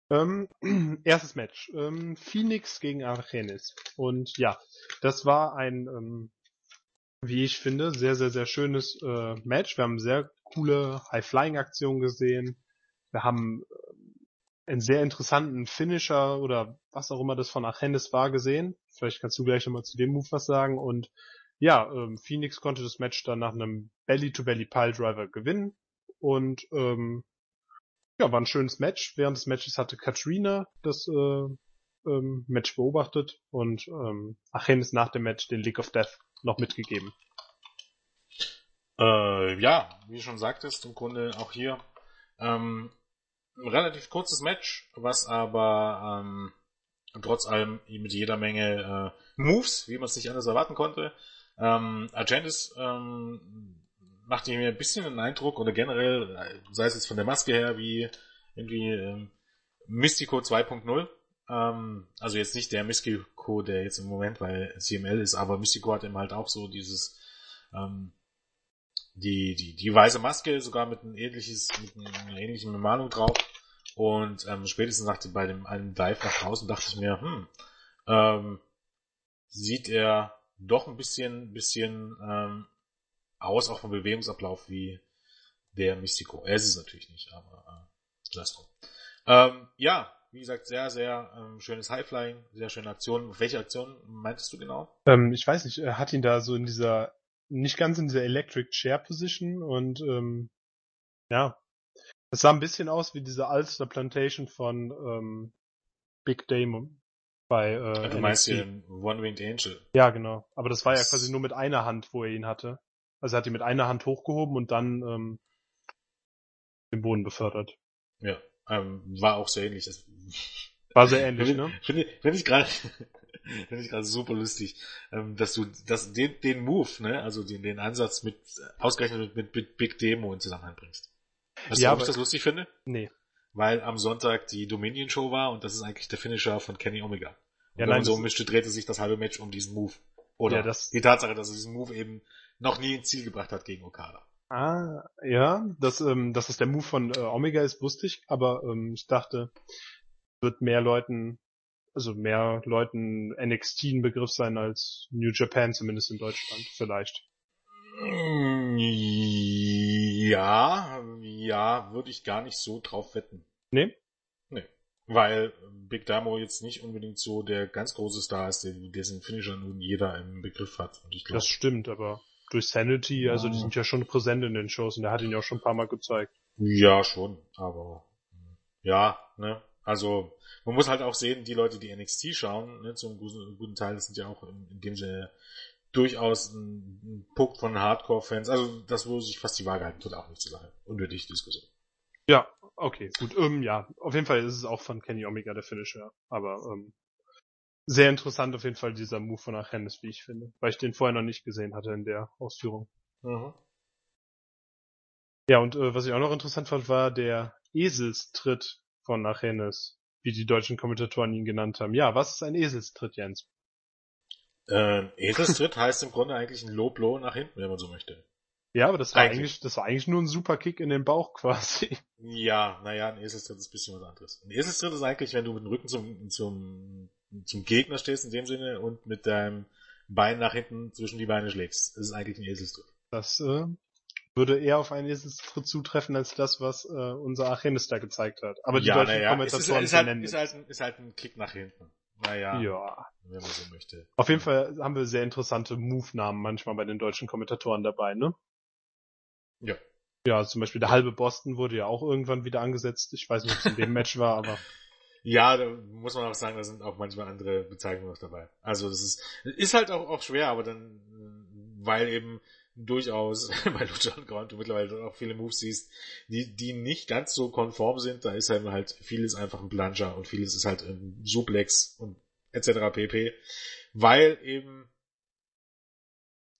Ähm, erstes Match. Ähm, Phoenix gegen Argenis. Und ja, das war ein, ähm, wie ich finde, sehr, sehr, sehr schönes äh, Match. Wir haben sehr coole High-Flying-Aktionen gesehen. Wir haben ähm, einen sehr interessanten Finisher oder was auch immer das von Argenis war gesehen. Vielleicht kannst du gleich nochmal zu dem Move was sagen. Und ja, ähm, Phoenix konnte das Match dann nach einem Belly-to-Belly-Pile-Driver gewinnen. Und ähm, ja, war ein schönes Match. Während des Matches hatte Katrina das äh, ähm, Match beobachtet und ähm, Achenis nach dem Match den League of Death noch mitgegeben. Äh, ja, wie schon sagtest, im Grunde auch hier ähm, ein relativ kurzes Match, was aber ähm, trotz allem mit jeder Menge äh, Moves, wie man es nicht anders erwarten konnte, Ähm, Argentis ähm, macht mir ein bisschen einen Eindruck oder generell, sei es jetzt von der Maske her, wie irgendwie ähm, Mystico 2.0. Ähm, also jetzt nicht der Mystico, der jetzt im Moment bei CML ist, aber Mystico hat eben halt auch so dieses ähm, die, die, die weiße Maske sogar mit ein ähnliches, mit einer ähnlichen Bemalung drauf. Und ähm, spätestens nach dem, bei dem einen Dive nach draußen dachte ich mir, hm, ähm, sieht er doch ein bisschen, bisschen ähm, aus, auch vom Bewegungsablauf wie der Mystico. Er ist es natürlich nicht, aber äh, lass drum. Ähm, ja, wie gesagt, sehr, sehr ähm, schönes Highflying, sehr schöne Aktion. Welche Aktion meintest du genau? Ähm, ich weiß nicht, er hat ihn da so in dieser, nicht ganz in dieser Electric Chair Position und ähm, ja, es sah ein bisschen aus wie diese Ulster Plantation von ähm, Big Dame bei äh, Du meinst den One-Winged Angel. Ja, genau. Aber das war ja Das- quasi nur mit einer Hand, wo er ihn hatte. Also er hat ihn mit einer Hand hochgehoben und dann ähm, den Boden befördert. Ja, ähm, war auch sehr ähnlich. Das War sehr ähnlich, ne? Finde find ich gerade finde ich gerade super lustig, ähm, dass du das, den, den Move, ne, also den, den Ansatz mit ausgerechnet mit, mit Big Demo in Zusammenhang bringst. Weißt Ja, du, warum ich das lustig finde? Nee. Weil am Sonntag die Dominion Show war und das ist eigentlich der Finisher von Kenny Omega. Und Ja, wenn nein, man so mischte, drehte sich das halbe Match um diesen Move. Oder Ja, das- die Tatsache, dass er diesen Move eben noch nie ins Ziel gebracht hat gegen Okada. Ah, ja, dass, ähm, dass es der Move von äh, Omega ist, wusste ich, aber ähm, ich dachte, wird mehr Leuten, also mehr Leuten NXT ein Begriff sein als New Japan, zumindest in Deutschland, vielleicht. Ja, ja, würde ich gar nicht so drauf wetten. Nee? Nee. Weil Big Damo jetzt nicht unbedingt so der ganz große Star ist, der, dessen Finisher nun jeder im Begriff hat. Und ich glaube, Das stimmt, aber durch Sanity, also die sind ja schon präsent in den Shows und er hat ihn ja auch schon ein paar Mal gezeigt. ja, schon, aber ja, ne. Also, man muss halt auch sehen, die Leute, die NXT schauen, ne, zum guten, guten Teil, das sind ja auch in, in dem Sinne durchaus ein, ein Punkt von Hardcore-Fans. Also, das, wo sich fast die Waage halten, tut auch nicht zur Sache. Unnötige Diskussion. Ja, okay, gut. Ähm, ja, auf jeden Fall ist es auch von Kenny Omega der Finisher. Aber ähm, sehr interessant auf jeden Fall dieser Move von Argennis, wie ich finde. Weil ich den vorher noch nicht gesehen hatte in der Ausführung. Mhm. Ja, und äh, was ich auch noch interessant fand, war der Eselstritt von Argennis, wie die deutschen Kommentatoren ihn genannt haben. Ja, was ist ein Eselstritt, Jens? Ähm, Eselstritt heißt im Grunde eigentlich ein Low-Blow nach hinten, wenn man so möchte. Ja, aber das war Eigentlich. eigentlich, das war eigentlich nur ein Superkick in den Bauch quasi. Ja, naja, ein Eselstritt ist ein bisschen was anderes. Ein Eselstritt ist eigentlich, wenn du mit dem Rücken zum, zum, zum Gegner stehst in dem Sinne und mit deinem Bein nach hinten zwischen die Beine schlägst. Das ist eigentlich ein Eselstritt. Das äh, würde eher auf einen Eselstritt zutreffen als das, was äh, unser Argennis da gezeigt hat. Aber die ja, deutschen naja, es ist, Kommentatoren ist, halt, ist, es. halt ein, ist halt ein Kick nach hinten. Naja, ja. wenn man so möchte. Auf jeden Fall haben wir sehr interessante Move-Namen manchmal bei den deutschen Kommentatoren dabei, ne? Ja. Ja, zum Beispiel der halbe Boston wurde ja auch irgendwann wieder angesetzt. Ich weiß nicht, ob es in dem Match war, aber Ja, da muss man auch sagen, da sind auch manchmal andere Bezeichnungen noch dabei. Also das ist, ist halt auch, auch schwer, aber dann, weil eben durchaus bei Lucha Underground du mittlerweile auch viele Moves siehst, die, die nicht ganz so konform sind, da ist halt halt vieles einfach ein Plunger und vieles ist halt ein Suplex und etc. pp. Weil eben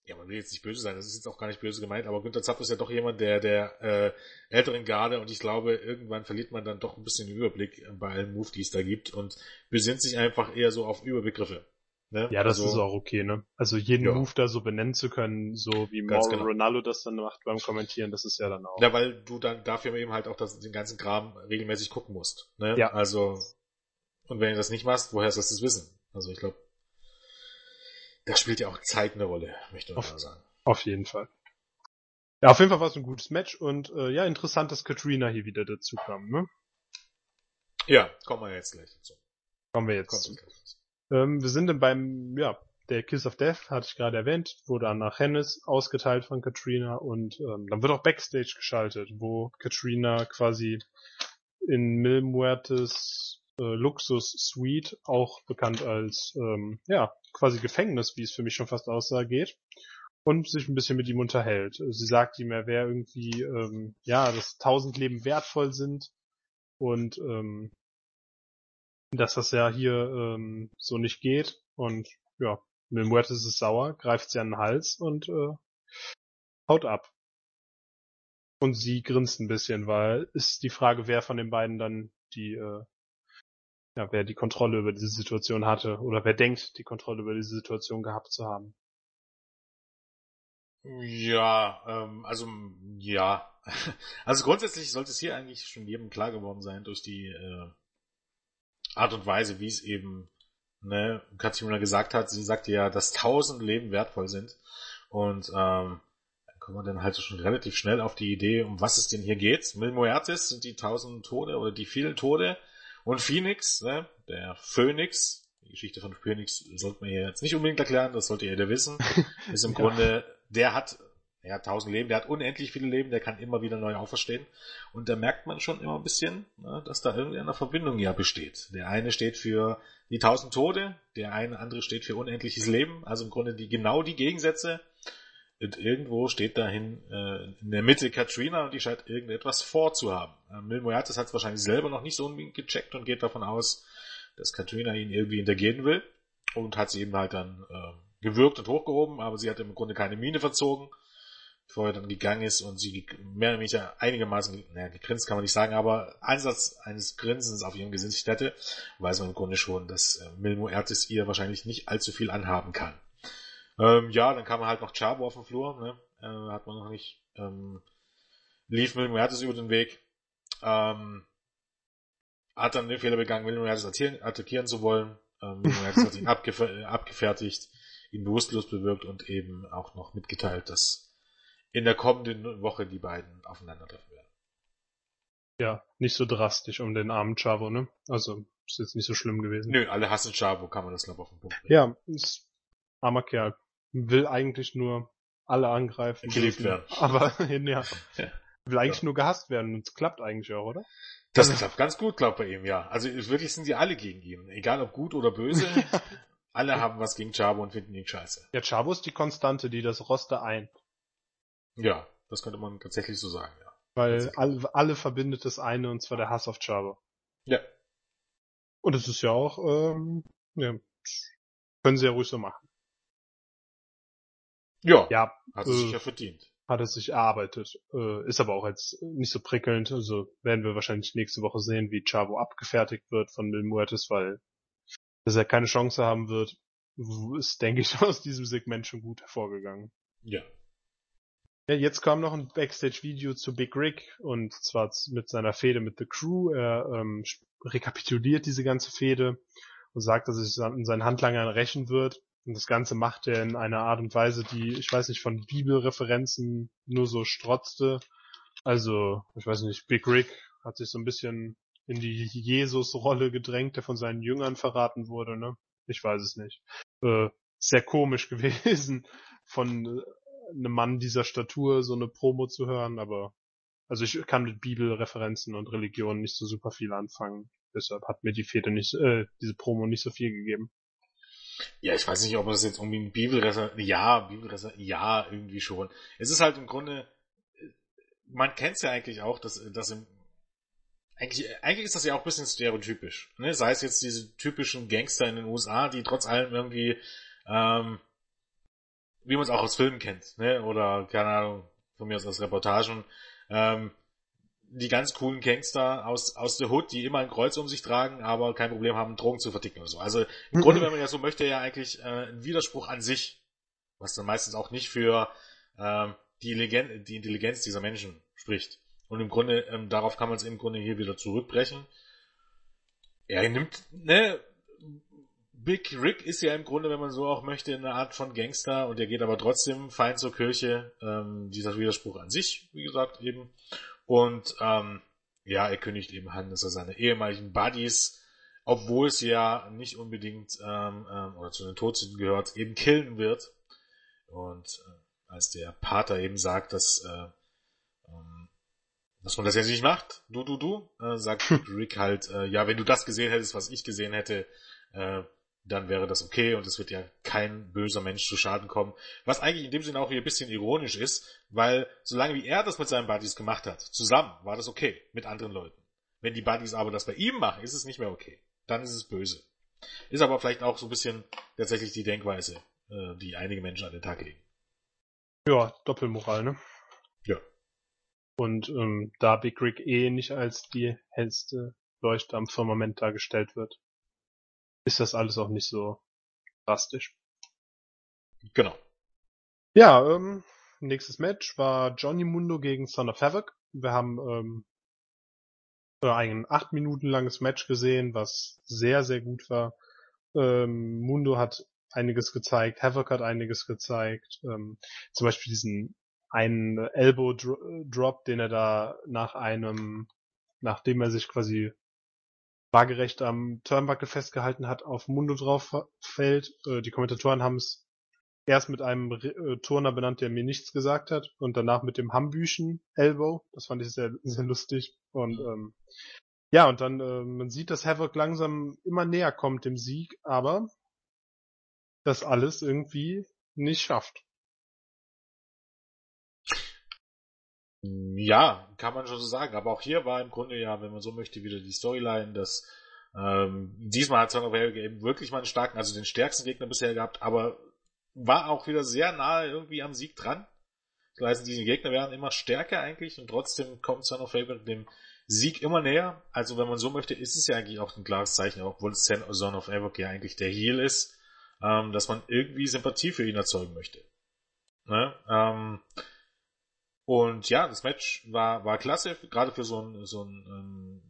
ja, man will jetzt nicht böse sein, das ist jetzt auch gar nicht böse gemeint, aber Günther Zapf ist ja doch jemand, der der äh, älteren Garde und ich glaube, irgendwann verliert man dann doch ein bisschen den Überblick bei allen Moves, die es da gibt und besinnt sich einfach eher so auf Überbegriffe. Ne? ja, das also, ist auch okay, ne? Also jeden Ja. Move da so benennen zu können, so wie Mauro genau. Ronaldo das dann macht beim Kommentieren, das ist ja dann auch. Ja, weil du dann dafür eben halt auch das, den ganzen Kram regelmäßig gucken musst. Ne? Ja. Also, und wenn du das nicht machst, woher sollst du es wissen? Also ich glaube, da spielt ja auch Zeit eine Rolle, möchte Auf- mal sagen. Auf jeden Fall. Ja, auf jeden Fall war es ein gutes Match und äh, ja, interessant, dass Katrina hier wieder dazu kam, ne? Ja, kommen wir jetzt gleich dazu. Kommen wir jetzt gleich dazu. Ähm, wir sind dann beim, ja, der Kiss of Death, hatte ich gerade erwähnt, wurde dann nach Hennis ausgeteilt von Katrina und ähm, dann wird auch Backstage geschaltet, wo Katrina quasi in Mil Muertes äh, Luxus Suite, auch bekannt als, ähm, ja, quasi Gefängnis, wie es für mich schon fast aussah, geht und sich ein bisschen mit ihm unterhält. Sie sagt ihm, er wäre irgendwie, ähm, ja, dass tausend Leben wertvoll sind und ähm, dass das ja hier ähm, so nicht geht und ja, Mil Muertes ist sauer, greift sie an den Hals und äh, haut ab. Und sie grinst ein bisschen, weil ist die Frage, wer von den beiden dann die, äh, ja, wer die Kontrolle über diese Situation hatte oder wer denkt, die Kontrolle über diese Situation gehabt zu haben. Ja, ähm, also ja. Also grundsätzlich sollte es hier eigentlich schon jedem klar geworden sein durch die äh, Art und Weise, wie es eben ne, Katrina gesagt hat. Sie sagte ja, dass tausend Leben wertvoll sind. Und ähm, dann kommt man dann halt schon relativ schnell auf die Idee, um was es denn hier geht. Mil Muertes sind die tausend Tode oder die vielen Tode. Und Phoenix, ne, der Phönix, die Geschichte von Phoenix sollte man hier jetzt nicht unbedingt erklären, das sollte jeder wissen, ist im ja. Grunde, der hat er hat tausend Leben, der hat unendlich viele Leben, der kann immer wieder neu auferstehen. Und da merkt man schon immer ein bisschen, ne, dass da irgendwie eine Verbindung ja besteht. Der eine steht für die tausend Tode, der eine andere steht für unendliches Leben, also im Grunde die genau die Gegensätze. Und irgendwo steht dahin äh, in der Mitte Katrina und die scheint irgendetwas vorzuhaben. Äh, Mil Moyatis hat es wahrscheinlich selber noch nicht so unbedingt gecheckt und geht davon aus, dass Katrina ihn irgendwie hintergehen will und hat sie eben halt dann äh, gewürgt und hochgehoben, aber sie hat im Grunde keine Miene verzogen bevor er dann gegangen ist und sie mehr oder weniger einigermaßen, naja, gegrinst kann man nicht sagen, aber Einsatz eines Grinsens auf ihrem Gesicht hätte, weiß man im Grunde schon, dass äh, Milmo Ertis ihr wahrscheinlich nicht allzu viel anhaben kann. Ähm, ja, dann kam halt noch Chabo auf den Flur, ne? äh, hat man noch nicht, ähm, lief Milmo Ertis über den Weg, ähm, hat dann den Fehler begangen, Milmo Ertis attackieren zu wollen, ähm, Milmo Ertis hat ihn abgefer abgefertigt, ihn bewusstlos bewirkt und eben auch noch mitgeteilt, dass in der kommenden Woche die beiden aufeinandertreffen werden. Ja, nicht so drastisch um den armen Chavo, ne? Also, ist jetzt nicht so schlimm gewesen. Nö, alle hassen Chavo, kann man das glaube auf den Punkt bringen. Ja, ist armer Kerl. Will eigentlich nur alle angreifen. Geliebt werden. Aber, ja. ja. Will eigentlich ja. nur gehasst werden und es klappt eigentlich auch, oder? Das also, klappt ganz gut, glaubt bei ihm, ja. Also wirklich sind sie alle gegen ihn. Egal ob gut oder böse. alle haben was gegen Chavo und finden ihn scheiße. Ja, Chavo ist die Konstante, die das Roster eint. Ja, das könnte man tatsächlich so sagen, ja. Weil alle, alle verbindet das eine und zwar der Hass auf Java. Ja. Und es ist ja auch, ähm, ja, können sie ja ruhig so machen. Ja, ja hat es äh, sich ja verdient. Hat es sich erarbeitet. Äh, ist aber auch jetzt nicht so prickelnd. Also werden wir wahrscheinlich nächste Woche sehen, wie Chavo abgefertigt wird von Mil Muertes, weil dass er keine Chance haben wird, ist, denke ich, aus diesem Segment schon gut hervorgegangen. Ja, ja, jetzt kam noch ein Backstage-Video zu Big Rick und zwar mit seiner Fehde mit The Crew. Er ähm, rekapituliert diese ganze Fehde und sagt, dass er sich in seinen Handlangern rächen wird. Und das Ganze macht er in einer Art und Weise, die, ich weiß nicht, von Bibelreferenzen nur so strotzte. Also, ich weiß nicht, Big Rick hat sich so ein bisschen in die Jesus-Rolle gedrängt, der von seinen Jüngern verraten wurde, ne? Ich weiß es nicht. Äh, sehr komisch gewesen von einem Mann dieser Statur so eine Promo zu hören, aber also ich kann mit Bibelreferenzen und Religionen nicht so super viel anfangen. Deshalb hat mir die Fete nicht, äh, diese Promo nicht so viel gegeben. Ja, ich weiß nicht, ob das jetzt irgendwie ein Bibelreferenz, ja, Bibelreferenz, ja, irgendwie schon. Es ist halt im Grunde, man kennt es ja eigentlich auch, dass, dass im, eigentlich, eigentlich ist das ja auch ein bisschen stereotypisch. Ne? Sei es jetzt diese typischen Gangster in den USA, die trotz allem irgendwie ähm, wie man es auch aus Filmen kennt, ne? Oder, keine Ahnung, von mir aus aus Reportagen, ähm, die ganz coolen Gangster aus, aus der Hood, die immer ein Kreuz um sich tragen, aber kein Problem haben, Drogen zu verticken oder so. Also im Grunde, wenn man ja so möchte, ja eigentlich äh, ein Widerspruch an sich, was dann meistens auch nicht für ähm, die, Legend die Intelligenz dieser Menschen spricht. Und im Grunde, ähm, darauf kann man es im Grunde hier wieder zurückbrechen. Er nimmt, ne, Big Rick ist ja im Grunde, wenn man so auch möchte, eine Art von Gangster und er geht aber trotzdem fein zur Kirche. Ähm, dieser Widerspruch an sich, wie gesagt, eben. Und ähm, ja, er kündigt eben an, dass er seine ehemaligen Buddies, obwohl es ja nicht unbedingt ähm, ähm, oder zu den Todsünden gehört, eben killen wird. Und äh, als der Pater eben sagt, dass äh, ähm, dass man das jetzt nicht macht, du, du, du, äh, sagt Rick halt, äh, ja, wenn du das gesehen hättest, was ich gesehen hätte, äh, dann wäre das okay und es wird ja kein böser Mensch zu Schaden kommen. Was eigentlich in dem Sinne auch hier ein bisschen ironisch ist, weil solange wie er das mit seinen Buddies gemacht hat, zusammen, war das okay mit anderen Leuten. Wenn die Buddies aber das bei ihm machen, ist es nicht mehr okay. Dann ist es böse. Ist aber vielleicht auch so ein bisschen tatsächlich die Denkweise äh, die einige Menschen an den Tag legen. Ja, Doppelmoral, ne? Ja. Und ähm, da Big Rick eh nicht als die hellste Leuchte am Firmament dargestellt wird, ist das alles auch nicht so drastisch. Genau. Ja, ähm, nächstes Match war Johnny Mundo gegen Son of Havoc. Wir haben ähm, äh, ein acht Minuten langes Match gesehen, was sehr, sehr gut war. Ähm, Mundo hat einiges gezeigt, Havoc hat einiges gezeigt. Ähm, zum Beispiel diesen einen Elbow Drop, den er da nach einem, nachdem er sich quasi waagerecht am Turnbuckle festgehalten hat, auf Mundo drauf fällt. Äh, die Kommentatoren haben es erst mit einem äh, Turner benannt, der mir nichts gesagt hat, und danach mit dem Hambüchen Elbow. Das fand ich sehr, sehr lustig. Und ähm, ja, und dann, äh, man sieht, dass Havoc langsam immer näher kommt dem Sieg, aber das alles irgendwie nicht schafft. Ja, kann man schon so sagen. Aber auch hier war im Grunde ja, wenn man so möchte, wieder die Storyline, dass ähm, diesmal hat Son of Havoc eben wirklich mal einen starken, also den stärksten Gegner bisher gehabt, aber war auch wieder sehr nahe irgendwie am Sieg dran. Das heißt, diese Gegner werden immer stärker eigentlich und trotzdem kommt Son of Havoc dem Sieg immer näher. Also wenn man so möchte, ist es ja eigentlich auch ein klares Zeichen, obwohl Son of Havoc ja eigentlich der Heal ist, ähm, dass man irgendwie Sympathie für ihn erzeugen möchte. Ne? Ähm, und ja, das Match war, war klasse, gerade für so ein, so ein ähm,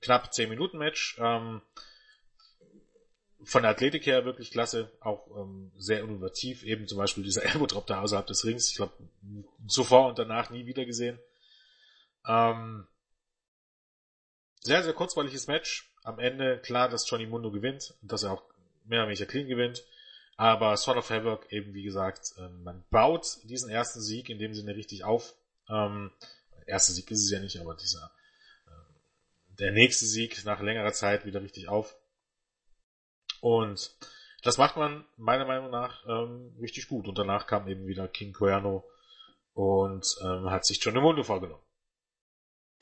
knapp 10 Minuten Match. Ähm, von der Athletik her wirklich klasse, auch ähm, sehr innovativ, eben zum Beispiel dieser Elbow Drop da außerhalb des Rings, ich glaube zuvor und danach nie wieder gesehen. Ähm, sehr, sehr kurzweiliges Match. Am Ende klar, dass Johnny Mundo gewinnt und dass er auch mehr oder weniger clean gewinnt. Aber Son of Havoc eben, wie gesagt, ähm, man baut diesen ersten Sieg in dem Sinne richtig auf. Ähm, erster Sieg ist es ja nicht, aber dieser äh, der nächste Sieg nach längerer Zeit wieder richtig auf. Und das macht man meiner Meinung nach ähm, richtig gut. Und danach kam eben wieder King Cuerno und ähm, hat sich John Mundo vorgenommen.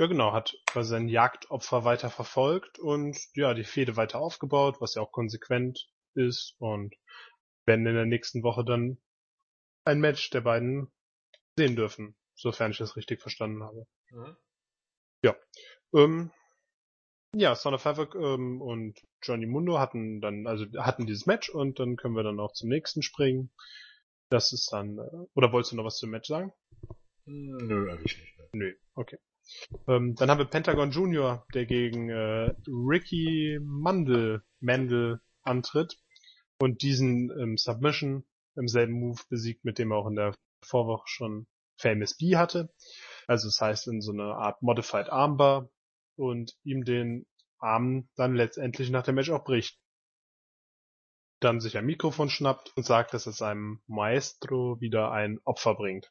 Ja, genau, hat quasi sein Jagdopfer weiter verfolgt und ja, die Fehde weiter aufgebaut, was ja auch konsequent ist und werden in der nächsten Woche dann ein Match der beiden sehen dürfen, sofern ich das richtig verstanden habe. Mhm. Ja. Ähm, ja, Son of Havoc ähm, und Johnny Mundo hatten dann, also hatten dieses Match und dann können wir dann auch zum nächsten springen. Das ist dann, äh, oder wolltest du noch was zum Match sagen? Nö, eigentlich nicht. Nö, okay. Ähm, dann haben wir Pentagon Junior, der gegen äh, Ricky Mandel, Mandel antritt und diesen ähm, Submission im selben Move besiegt, mit dem er auch in der Vorwoche schon Famous B hatte. Also das heißt in so einer Art Modified Armbar und ihm den Arm dann letztendlich nach dem Match auch bricht. Dann sich ein Mikrofon schnappt und sagt, dass es seinem Maestro wieder ein Opfer bringt.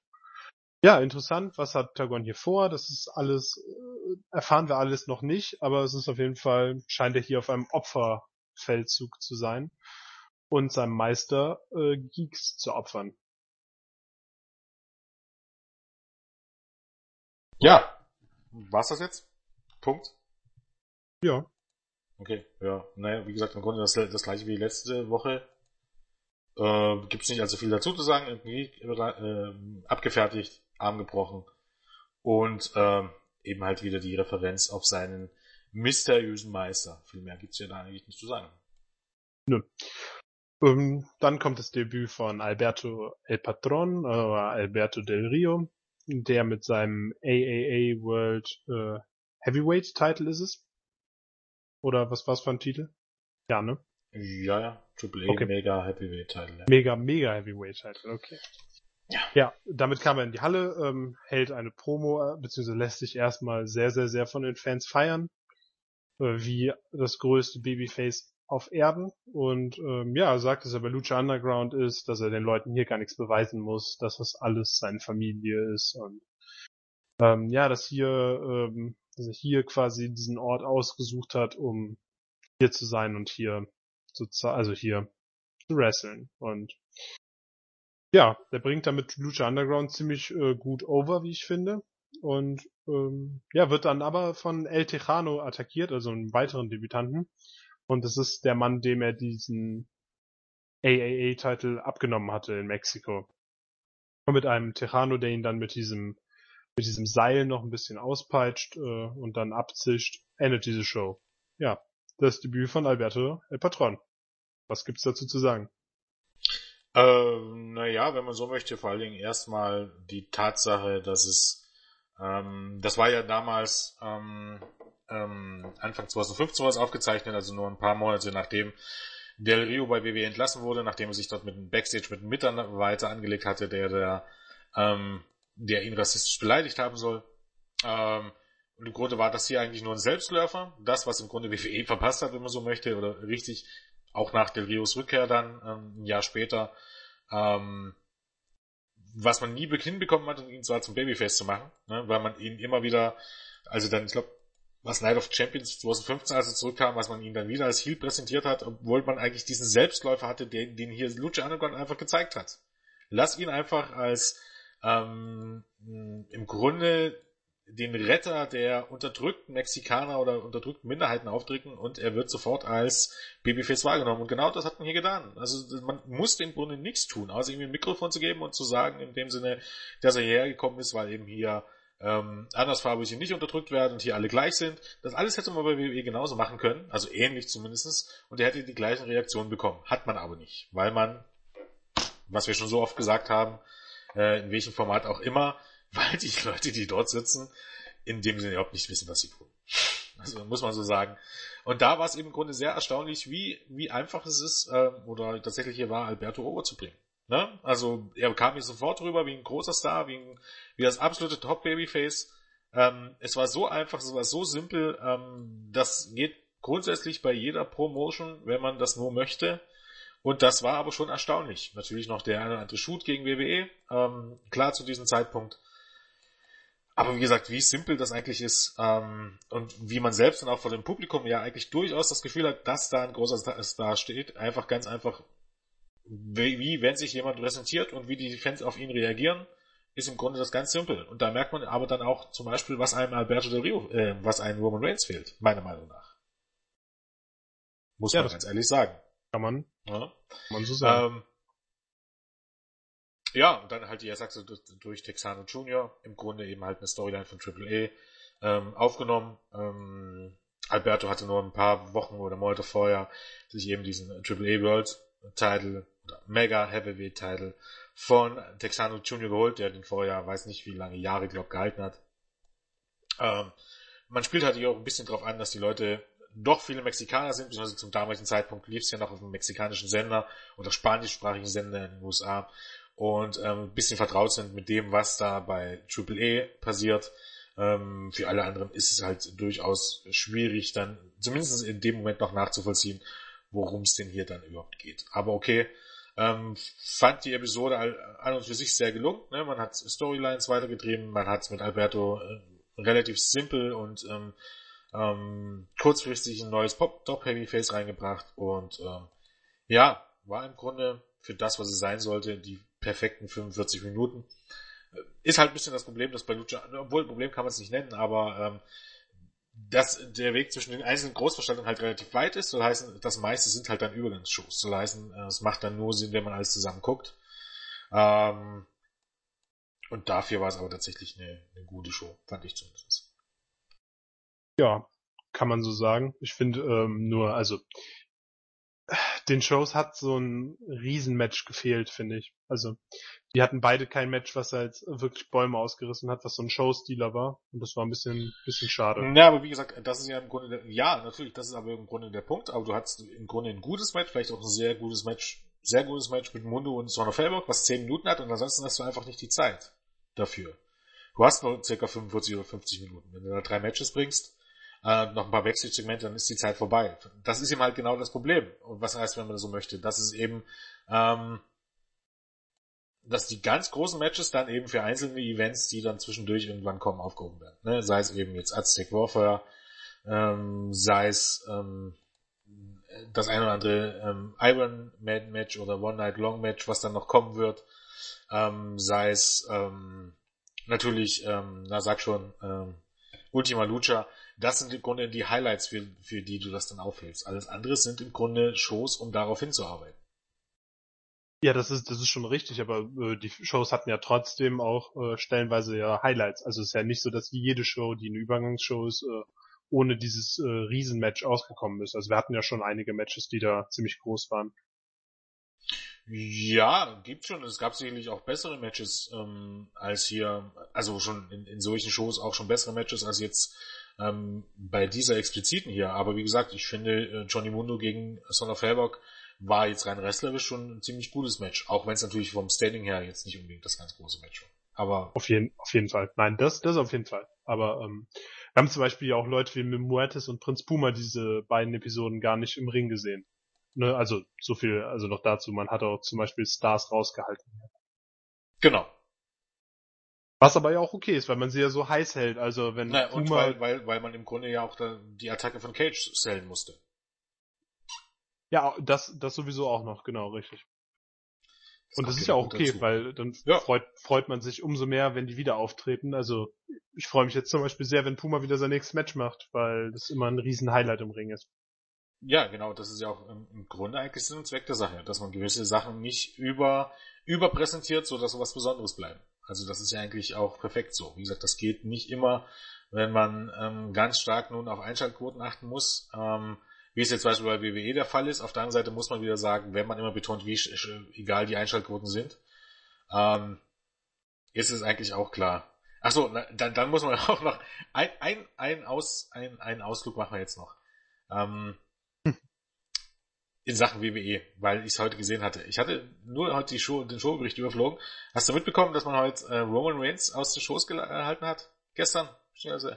Ja, interessant. Was hat Tagon hier vor? Das ist alles, äh, erfahren wir alles noch nicht, aber es ist auf jeden Fall, scheint er hier auf einem Opferfeldzug zu sein und seinem Meister äh, Geeks zu opfern. Ja, war's das jetzt? Punkt? Ja. Okay, ja. Naja, wie gesagt, im Grunde das, das gleiche wie letzte Woche. Äh, Gibt es nicht allzu viel dazu zu sagen. Irgendwie äh, abgefertigt, Arm gebrochen. Und äh, eben halt wieder die Referenz auf seinen mysteriösen Meister. Viel mehr gibt's ja da eigentlich nicht zu sagen. Nö. Ähm, dann kommt das Debüt von Alberto El Patron, äh, Alberto Del Rio, der mit seinem AAA World äh, Heavyweight Title ist es. Oder was war's für ein Titel? Ja, ne? Ja, ja. Triple A okay. Mega Heavyweight Title. Ja. Mega, Mega Heavyweight Title, okay. Ja. ja, damit kam er in die Halle, ähm, hält eine Promo, äh, beziehungsweise lässt sich erstmal sehr, sehr, sehr von den Fans feiern, äh, wie das größte Babyface auf Erden und ähm, ja, sagt, dass er bei Lucha Underground ist, dass er den Leuten hier gar nichts beweisen muss, dass das alles seine Familie ist und ähm, ja, dass hier ähm, dass er hier quasi diesen Ort ausgesucht hat, um hier zu sein und hier zu, also hier zu wresteln. Und ja, der bringt damit Lucha Underground ziemlich äh, gut over, wie ich finde. Und ähm, ja, wird dann aber von El Tejano attackiert, also einem weiteren Debütanten. Und das ist der Mann, dem er diesen AAA-Titel abgenommen hatte in Mexiko. Und mit einem Tejano, der ihn dann mit diesem, mit diesem Seil noch ein bisschen auspeitscht äh, und dann abzischt, endet diese Show. Ja, das Debüt von Alberto El Patron. Was gibt's dazu zu sagen? Ähm, naja, wenn man so möchte, vor allen Dingen erstmal die Tatsache, dass es, ähm, das war ja damals ähm, ähm, Anfang 2015 was aufgezeichnet, also nur ein paar Monate nachdem Del Rio bei WWE entlassen wurde, nachdem er sich dort mit einem Backstage mit einem Mitarbeiter angelegt hatte, der, der, ähm, der ihn rassistisch beleidigt haben soll. Ähm, und im Grunde war das hier eigentlich nur ein Selbstläufer. Das, was im Grunde WWE verpasst hat, wenn man so möchte, oder richtig, auch nach Del Rios Rückkehr dann, ähm, ein Jahr später, ähm, was man nie hinbekommen hat, ihn zwar zum Babyface zu machen, ne, weil man ihn immer wieder, also dann, ich glaube, was Night of Champions 2015, als er zurückkam, was man ihn dann wieder als Heel präsentiert hat, obwohl man eigentlich diesen Selbstläufer hatte, den, den hier Lucha Underground einfach gezeigt hat. Lass ihn einfach als ähm, im Grunde den Retter der unterdrückten Mexikaner oder unterdrückten Minderheiten aufdrücken und er wird sofort als Babyface wahrgenommen. Und genau das hat man hier getan. Also man musste im Grunde nichts tun, außer ihm ein Mikrofon zu geben und zu sagen, in dem Sinne, dass er hierher gekommen ist, weil eben hier ähm, andersfarbige nicht unterdrückt werden und hier alle gleich sind. Das alles hätte man bei WWE genauso machen können, also ähnlich zumindestens, und er hätte die gleichen Reaktionen bekommen. Hat man aber nicht, weil man, was wir schon so oft gesagt haben, äh, in welchem Format auch immer, weil die Leute, die dort sitzen, in dem Sinne überhaupt nicht wissen, was sie tun. Also muss man so sagen. Und da war es eben im Grunde sehr erstaunlich, wie, wie einfach es ist, äh, oder tatsächlich hier war, Alberto Over zu bringen. Ne? Also er kam hier sofort rüber wie ein großer Star, wie, ein, wie das absolute Top-Babyface. Ähm, es war so einfach, es war so simpel. Ähm, das geht grundsätzlich bei jeder Promotion, wenn man das nur möchte. Und das war aber schon erstaunlich. Natürlich noch der eine oder andere Shoot gegen WWE, ähm, klar zu diesem Zeitpunkt. Aber wie gesagt, wie simpel das eigentlich ist ähm, und wie man selbst dann auch vor dem Publikum ja eigentlich durchaus das Gefühl hat, dass da ein großer Star steht, einfach ganz einfach wie, wie wenn sich jemand präsentiert und wie die Fans auf ihn reagieren, ist im Grunde das ganz simpel. Und da merkt man aber dann auch zum Beispiel, was einem Alberto Del Rio, äh, was einem Roman Reigns fehlt, meiner Meinung nach. Muss ja, man ganz ehrlich sagen. Kann man, ja. kann man so sagen. Ähm, ja, und dann halt die Ersachse durch Texano Jr. im Grunde eben halt eine Storyline von Triple A ähm, aufgenommen. Ähm, Alberto hatte nur ein paar Wochen oder Monate vorher sich eben diesen Triple A World Title Mega Heavyweight Title von Texano Junior geholt, der den vorher weiß nicht wie lange Jahre, glaub, gehalten hat. Ähm, man spielt halt hier auch ein bisschen drauf an, dass die Leute doch viele Mexikaner sind, beziehungsweise zum damaligen Zeitpunkt lief es ja noch auf einem mexikanischen Sender oder spanischsprachigen Sender in den USA und ähm, ein bisschen vertraut sind mit dem, was da bei Triple A passiert. Ähm, für alle anderen ist es halt durchaus schwierig, dann zumindest in dem Moment noch nachzuvollziehen, worum es denn hier dann überhaupt geht. Aber okay, ähm, fand die Episode an und für sich sehr gelungen. Ne? Man hat Storylines weitergetrieben, man hat mit Alberto äh, relativ simpel und ähm, ähm, kurzfristig ein neues Pop-Top-Heavy-Face reingebracht und ähm, ja, war im Grunde für das, was es sein sollte, die perfekten 45 Minuten. Äh, ist halt ein bisschen das Problem, dass bei Lucha, obwohl Problem kann man es nicht nennen, aber ähm, dass der Weg zwischen den einzelnen Großveranstaltungen halt relativ weit ist. Soll heißen, das meiste sind halt dann Übergangsshows. Soll heißen, äh, es macht dann nur Sinn, wenn man alles zusammen guckt. Ähm, und dafür war es aber tatsächlich eine, eine gute Show, fand ich zumindest. Ja, kann man so sagen. Ich finde ähm, nur, also den Shows hat so ein Riesenmatch gefehlt, finde ich. Also die hatten beide kein Match, was halt wirklich Bäume ausgerissen hat, was so ein Showstealer war. Und das war ein bisschen, bisschen schade. Ja, aber wie gesagt, das ist ja im Grunde, der, ja, natürlich, das ist aber im Grunde der Punkt. Aber du hattest im Grunde ein gutes Match, vielleicht auch ein sehr gutes Match, sehr gutes Match mit Mundo und Son of Felberg, was 10 Minuten hat und ansonsten hast du einfach nicht die Zeit dafür. Du hast nur circa 45 oder 50 Minuten. Wenn du da drei Matches bringst, äh, noch ein paar Backstage-Segmente, dann ist die Zeit vorbei. Das ist eben halt genau das Problem. Und was heißt, wenn man das so möchte? Das ist eben, ähm, dass die ganz großen Matches dann eben für einzelne Events, die dann zwischendurch irgendwann kommen, aufgehoben werden. Ne? Sei es eben jetzt Aztec Warfare, ähm, sei es ähm, das eine oder andere ähm, Iron Man Match oder One Night Long Match, was dann noch kommen wird, ähm, sei es ähm, natürlich, ähm, na sag schon, ähm, Ultima Lucha, das sind im Grunde die Highlights, für, für die du das dann aufhältst. Alles andere sind im Grunde Shows, um darauf hinzuarbeiten. Ja, das ist, das ist schon richtig, aber äh, die Shows hatten ja trotzdem auch äh, stellenweise ja Highlights. Also es ist ja nicht so, dass wie jede Show, die eine Übergangsshow ist, äh, ohne dieses äh, Riesenmatch ausgekommen ist. Also wir hatten ja schon einige Matches, die da ziemlich groß waren. Ja, gibt schon. Es gab sicherlich auch bessere Matches ähm, als hier, also schon in, in solchen Shows auch schon bessere Matches als jetzt ähm, bei dieser expliziten hier. Aber wie gesagt, ich finde äh, Johnny Mundo gegen Son of Havoc war jetzt rein wrestlerisch schon ein ziemlich gutes Match. Auch wenn es natürlich vom Standing her jetzt nicht unbedingt das ganz große Match war. Aber auf jeden, auf jeden Fall. Nein, das, das auf jeden Fall. Aber ähm, wir haben zum Beispiel auch Leute wie Muertes und Prinz Puma diese beiden Episoden gar nicht im Ring gesehen. Ne, also so viel, also noch dazu, man hat auch zum Beispiel Stars rausgehalten. Genau. Was aber ja auch okay ist, weil man sie ja so heiß hält. Also wenn naja, Puma und weil, weil, weil man im Grunde ja auch da die Attacke von Cage sellen musste. Ja, das, das sowieso auch noch, genau, richtig. Das und das ist ja auch okay, dazu. weil dann ja. freut, freut man sich umso mehr, wenn die wieder auftreten. Also ich freue mich jetzt zum Beispiel sehr, wenn Puma wieder sein nächstes Match macht, weil das immer ein riesen Highlight im Ring ist. Ja, genau, das ist ja auch im, Grunde eigentlich Sinn und Zweck der Sache, dass man gewisse Sachen nicht über, überpräsentiert, so dass so was Besonderes bleibt. Also das ist ja eigentlich auch perfekt so. Wie gesagt, das geht nicht immer, wenn man ähm, ganz stark nun auf Einschaltquoten achten muss. Ähm, wie es jetzt zum Beispiel bei WWE der Fall ist. Auf der anderen Seite muss man wieder sagen, wenn man immer betont, wie egal die Einschaltquoten sind, ähm, ist es eigentlich auch klar. Achso, dann, dann muss man auch noch ein, ein, ein, Aus, ein, einen Ausflug machen wir jetzt noch. Ähm, in Sachen WWE, weil ich es heute gesehen hatte. Ich hatte nur heute die Show, den Showbericht überflogen. Hast du mitbekommen, dass man heute äh, Roman Reigns aus den Shows erhalten hat? Gestern? Also,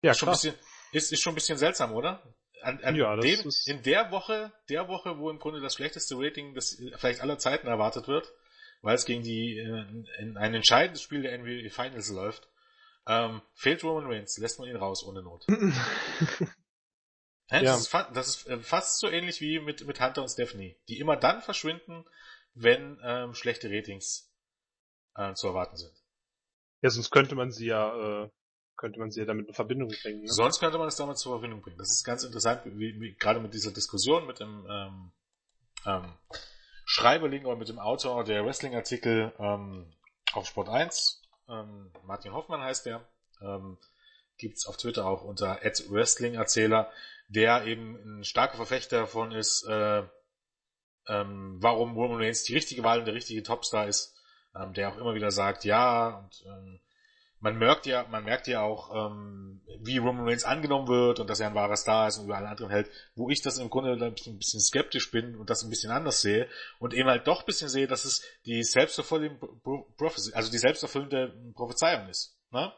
ja, schon, ein bisschen, ist, ist schon ein bisschen seltsam, oder? An, an ja, dem, in der Woche, der Woche, wo im Grunde das schlechteste Rating des vielleicht aller Zeiten erwartet wird, weil es gegen die äh, in ein entscheidendes Spiel der NBA Finals läuft, ähm, fehlt Roman Reigns, lässt man ihn raus ohne Not. ja. Das ist, das ist äh, fast so ähnlich wie mit, mit Hunter und Stephanie, die immer dann verschwinden, wenn ähm, schlechte Ratings äh, zu erwarten sind. Ja, sonst könnte man sie ja äh, könnte man sie ja damit in Verbindung bringen. Ne? Sonst könnte man es damit zur Verbindung bringen. Das ist ganz interessant, wie, wie, gerade mit dieser Diskussion mit dem ähm, ähm, Schreiberling oder mit dem Autor der Wrestling-Artikel ähm, auf Sport 1, ähm, Martin Hoffmann heißt der, ähm, gibt's auf Twitter auch unter Wrestling-Erzähler, der eben ein starker Verfechter davon ist, äh, ähm, warum Roman Reigns die richtige Wahl und der richtige Topstar ist, ähm, der auch immer wieder sagt, ja, und ähm, man merkt ja, man merkt ja auch, ähm, wie Roman Reigns angenommen wird und dass er ein wahrer Star ist und über alle anderen hält, wo ich das im Grunde ein bisschen, ein bisschen skeptisch bin und das ein bisschen anders sehe und eben halt doch ein bisschen sehe, dass es die selbsterfüllende Prophecy, also die selbsterfüllende Prophezeiung ist. Ne?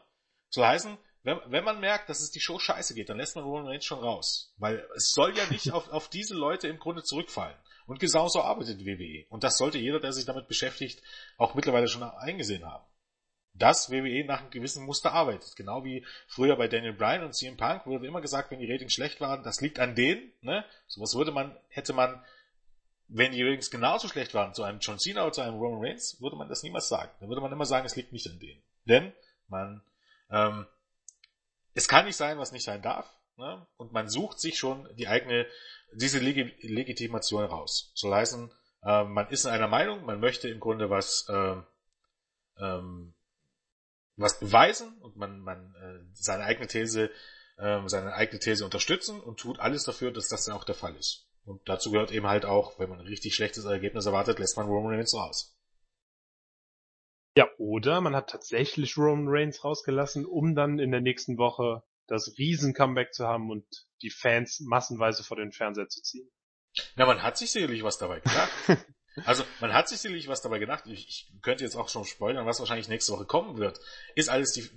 Soll heißen, wenn, wenn man merkt, dass es die Show scheiße geht, dann lässt man Roman Reigns schon raus. Weil es soll ja nicht auf, auf diese Leute im Grunde zurückfallen. Und genauso arbeitet WWE. Und das sollte jeder, der sich damit beschäftigt, auch mittlerweile schon eingesehen haben dass WWE nach einem gewissen Muster arbeitet. Genau wie früher bei Daniel Bryan und CM Punk wurde immer gesagt, wenn die Ratings schlecht waren, das liegt an denen. Ne? Sowas würde man, hätte man, wenn die Ratings genauso schlecht waren, zu einem John Cena oder zu einem Roman Reigns, würde man das niemals sagen. Dann würde man immer sagen, es liegt nicht an denen. Denn man, ähm, es kann nicht sein, was nicht sein darf. Ne? Und man sucht sich schon die eigene, diese Leg Legitimation raus. Soll heißen, äh, man ist in einer Meinung, man möchte im Grunde was, äh, ähm, was beweisen und man, man äh, seine eigene These, äh, seine eigene These unterstützen und tut alles dafür, dass das dann auch der Fall ist. Und dazu gehört eben halt auch, wenn man ein richtig schlechtes Ergebnis erwartet, lässt man Roman Reigns raus. Ja, oder man hat tatsächlich Roman Reigns rausgelassen, um dann in der nächsten Woche das Riesen-Comeback zu haben und die Fans massenweise vor den Fernseher zu ziehen. Na, man hat sich sicherlich was dabei gedacht. Also man hat sich sicherlich was dabei gedacht. Ich, ich könnte jetzt auch schon spoilern, was wahrscheinlich nächste Woche kommen wird. Ist alles die,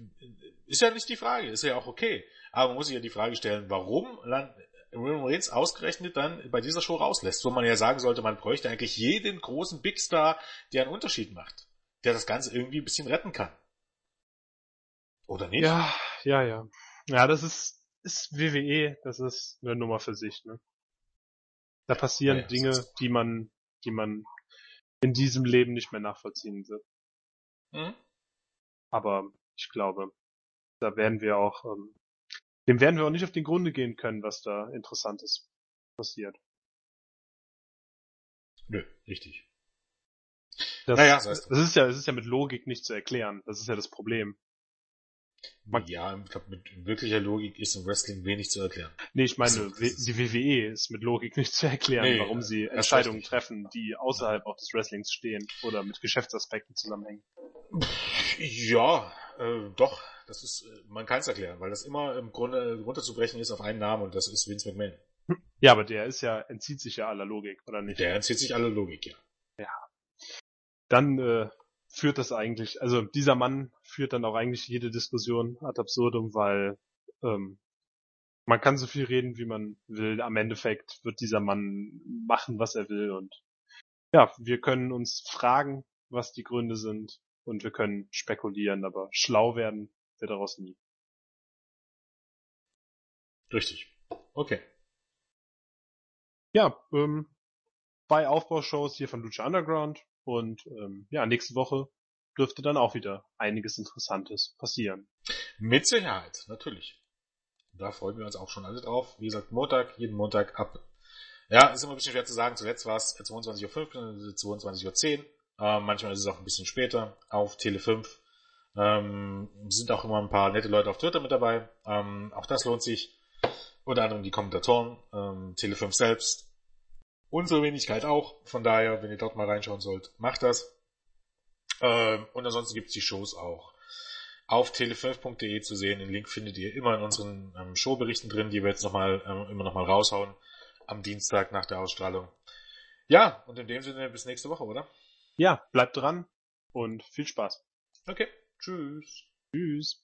ist ja nicht die Frage, ist ja auch okay. Aber man muss sich ja die Frage stellen, warum Roman Reigns ausgerechnet dann bei dieser Show rauslässt, wo man ja sagen sollte, man bräuchte eigentlich jeden großen Big Star, der einen Unterschied macht, der das Ganze irgendwie ein bisschen retten kann. Oder nicht? Ja, ja, ja. Ja, das ist, ist WWE, das ist eine Nummer für sich, ne? Da passieren ja, Dinge, die man die man in diesem Leben nicht mehr nachvollziehen wird. Mhm. Aber ich glaube, da werden wir auch, ähm, dem werden wir auch nicht auf den Grunde gehen können, was da Interessantes passiert. Nö, richtig. Das, Naja, es das ist ja, das ist ja mit Logik nicht zu erklären. Das ist ja das Problem. Man- ja, ich glaube, mit wirklicher Logik ist im Wrestling wenig zu erklären. Nee, ich meine, Also, die WWE ist mit Logik nicht zu erklären, Nee, warum sie erst Entscheidungen treffen, die außerhalb auch des Wrestlings stehen oder mit Geschäftsaspekten zusammenhängen. Ja, äh, doch. Das ist, äh, man kann es erklären, weil das immer im Grunde runterzubrechen ist auf einen Namen und das ist Vince McMahon. Ja, aber der ist ja, entzieht sich ja aller Logik, oder nicht? Der entzieht sich alle Logik, ja. Dann äh, führt das eigentlich, also dieser Mann führt dann auch eigentlich jede Diskussion ad absurdum, weil ähm, man kann so viel reden, wie man will. Am Endeffekt wird dieser Mann machen, was er will und ja, wir können uns fragen, was die Gründe sind und wir können spekulieren, aber schlau werden wir daraus nie. Richtig. Okay. Ja, ähm, zwei Aufbaushows hier von Lucha Underground und ähm, ja, nächste Woche dürfte dann auch wieder einiges Interessantes passieren. Mit Sicherheit, natürlich. Da freuen wir uns auch schon alle drauf. Wie gesagt, Montag, jeden Montag ab. Ja, ist immer ein bisschen schwer zu sagen. Zuletzt war es 22.05 Uhr, 22.10 Uhr. Ähm, manchmal ist es auch ein bisschen später auf Tele 5. Ähm, sind auch immer ein paar nette Leute auf Twitter mit dabei. Ähm, auch das lohnt sich. Unter anderem die Kommentatoren, ähm, Tele 5 selbst. Unsere Wenigkeit auch. Von daher, wenn ihr dort mal reinschauen sollt, macht das. Ähm, und ansonsten gibt's die Shows auch auf tele5.de zu sehen. Den Link findet ihr immer in unseren ähm, Showberichten drin, die wir jetzt nochmal ähm, immer nochmal raushauen am Dienstag nach der Ausstrahlung. Ja, und in dem Sinne bis nächste Woche, oder? Ja, bleibt dran und viel Spaß. Okay, tschüss. Tschüss.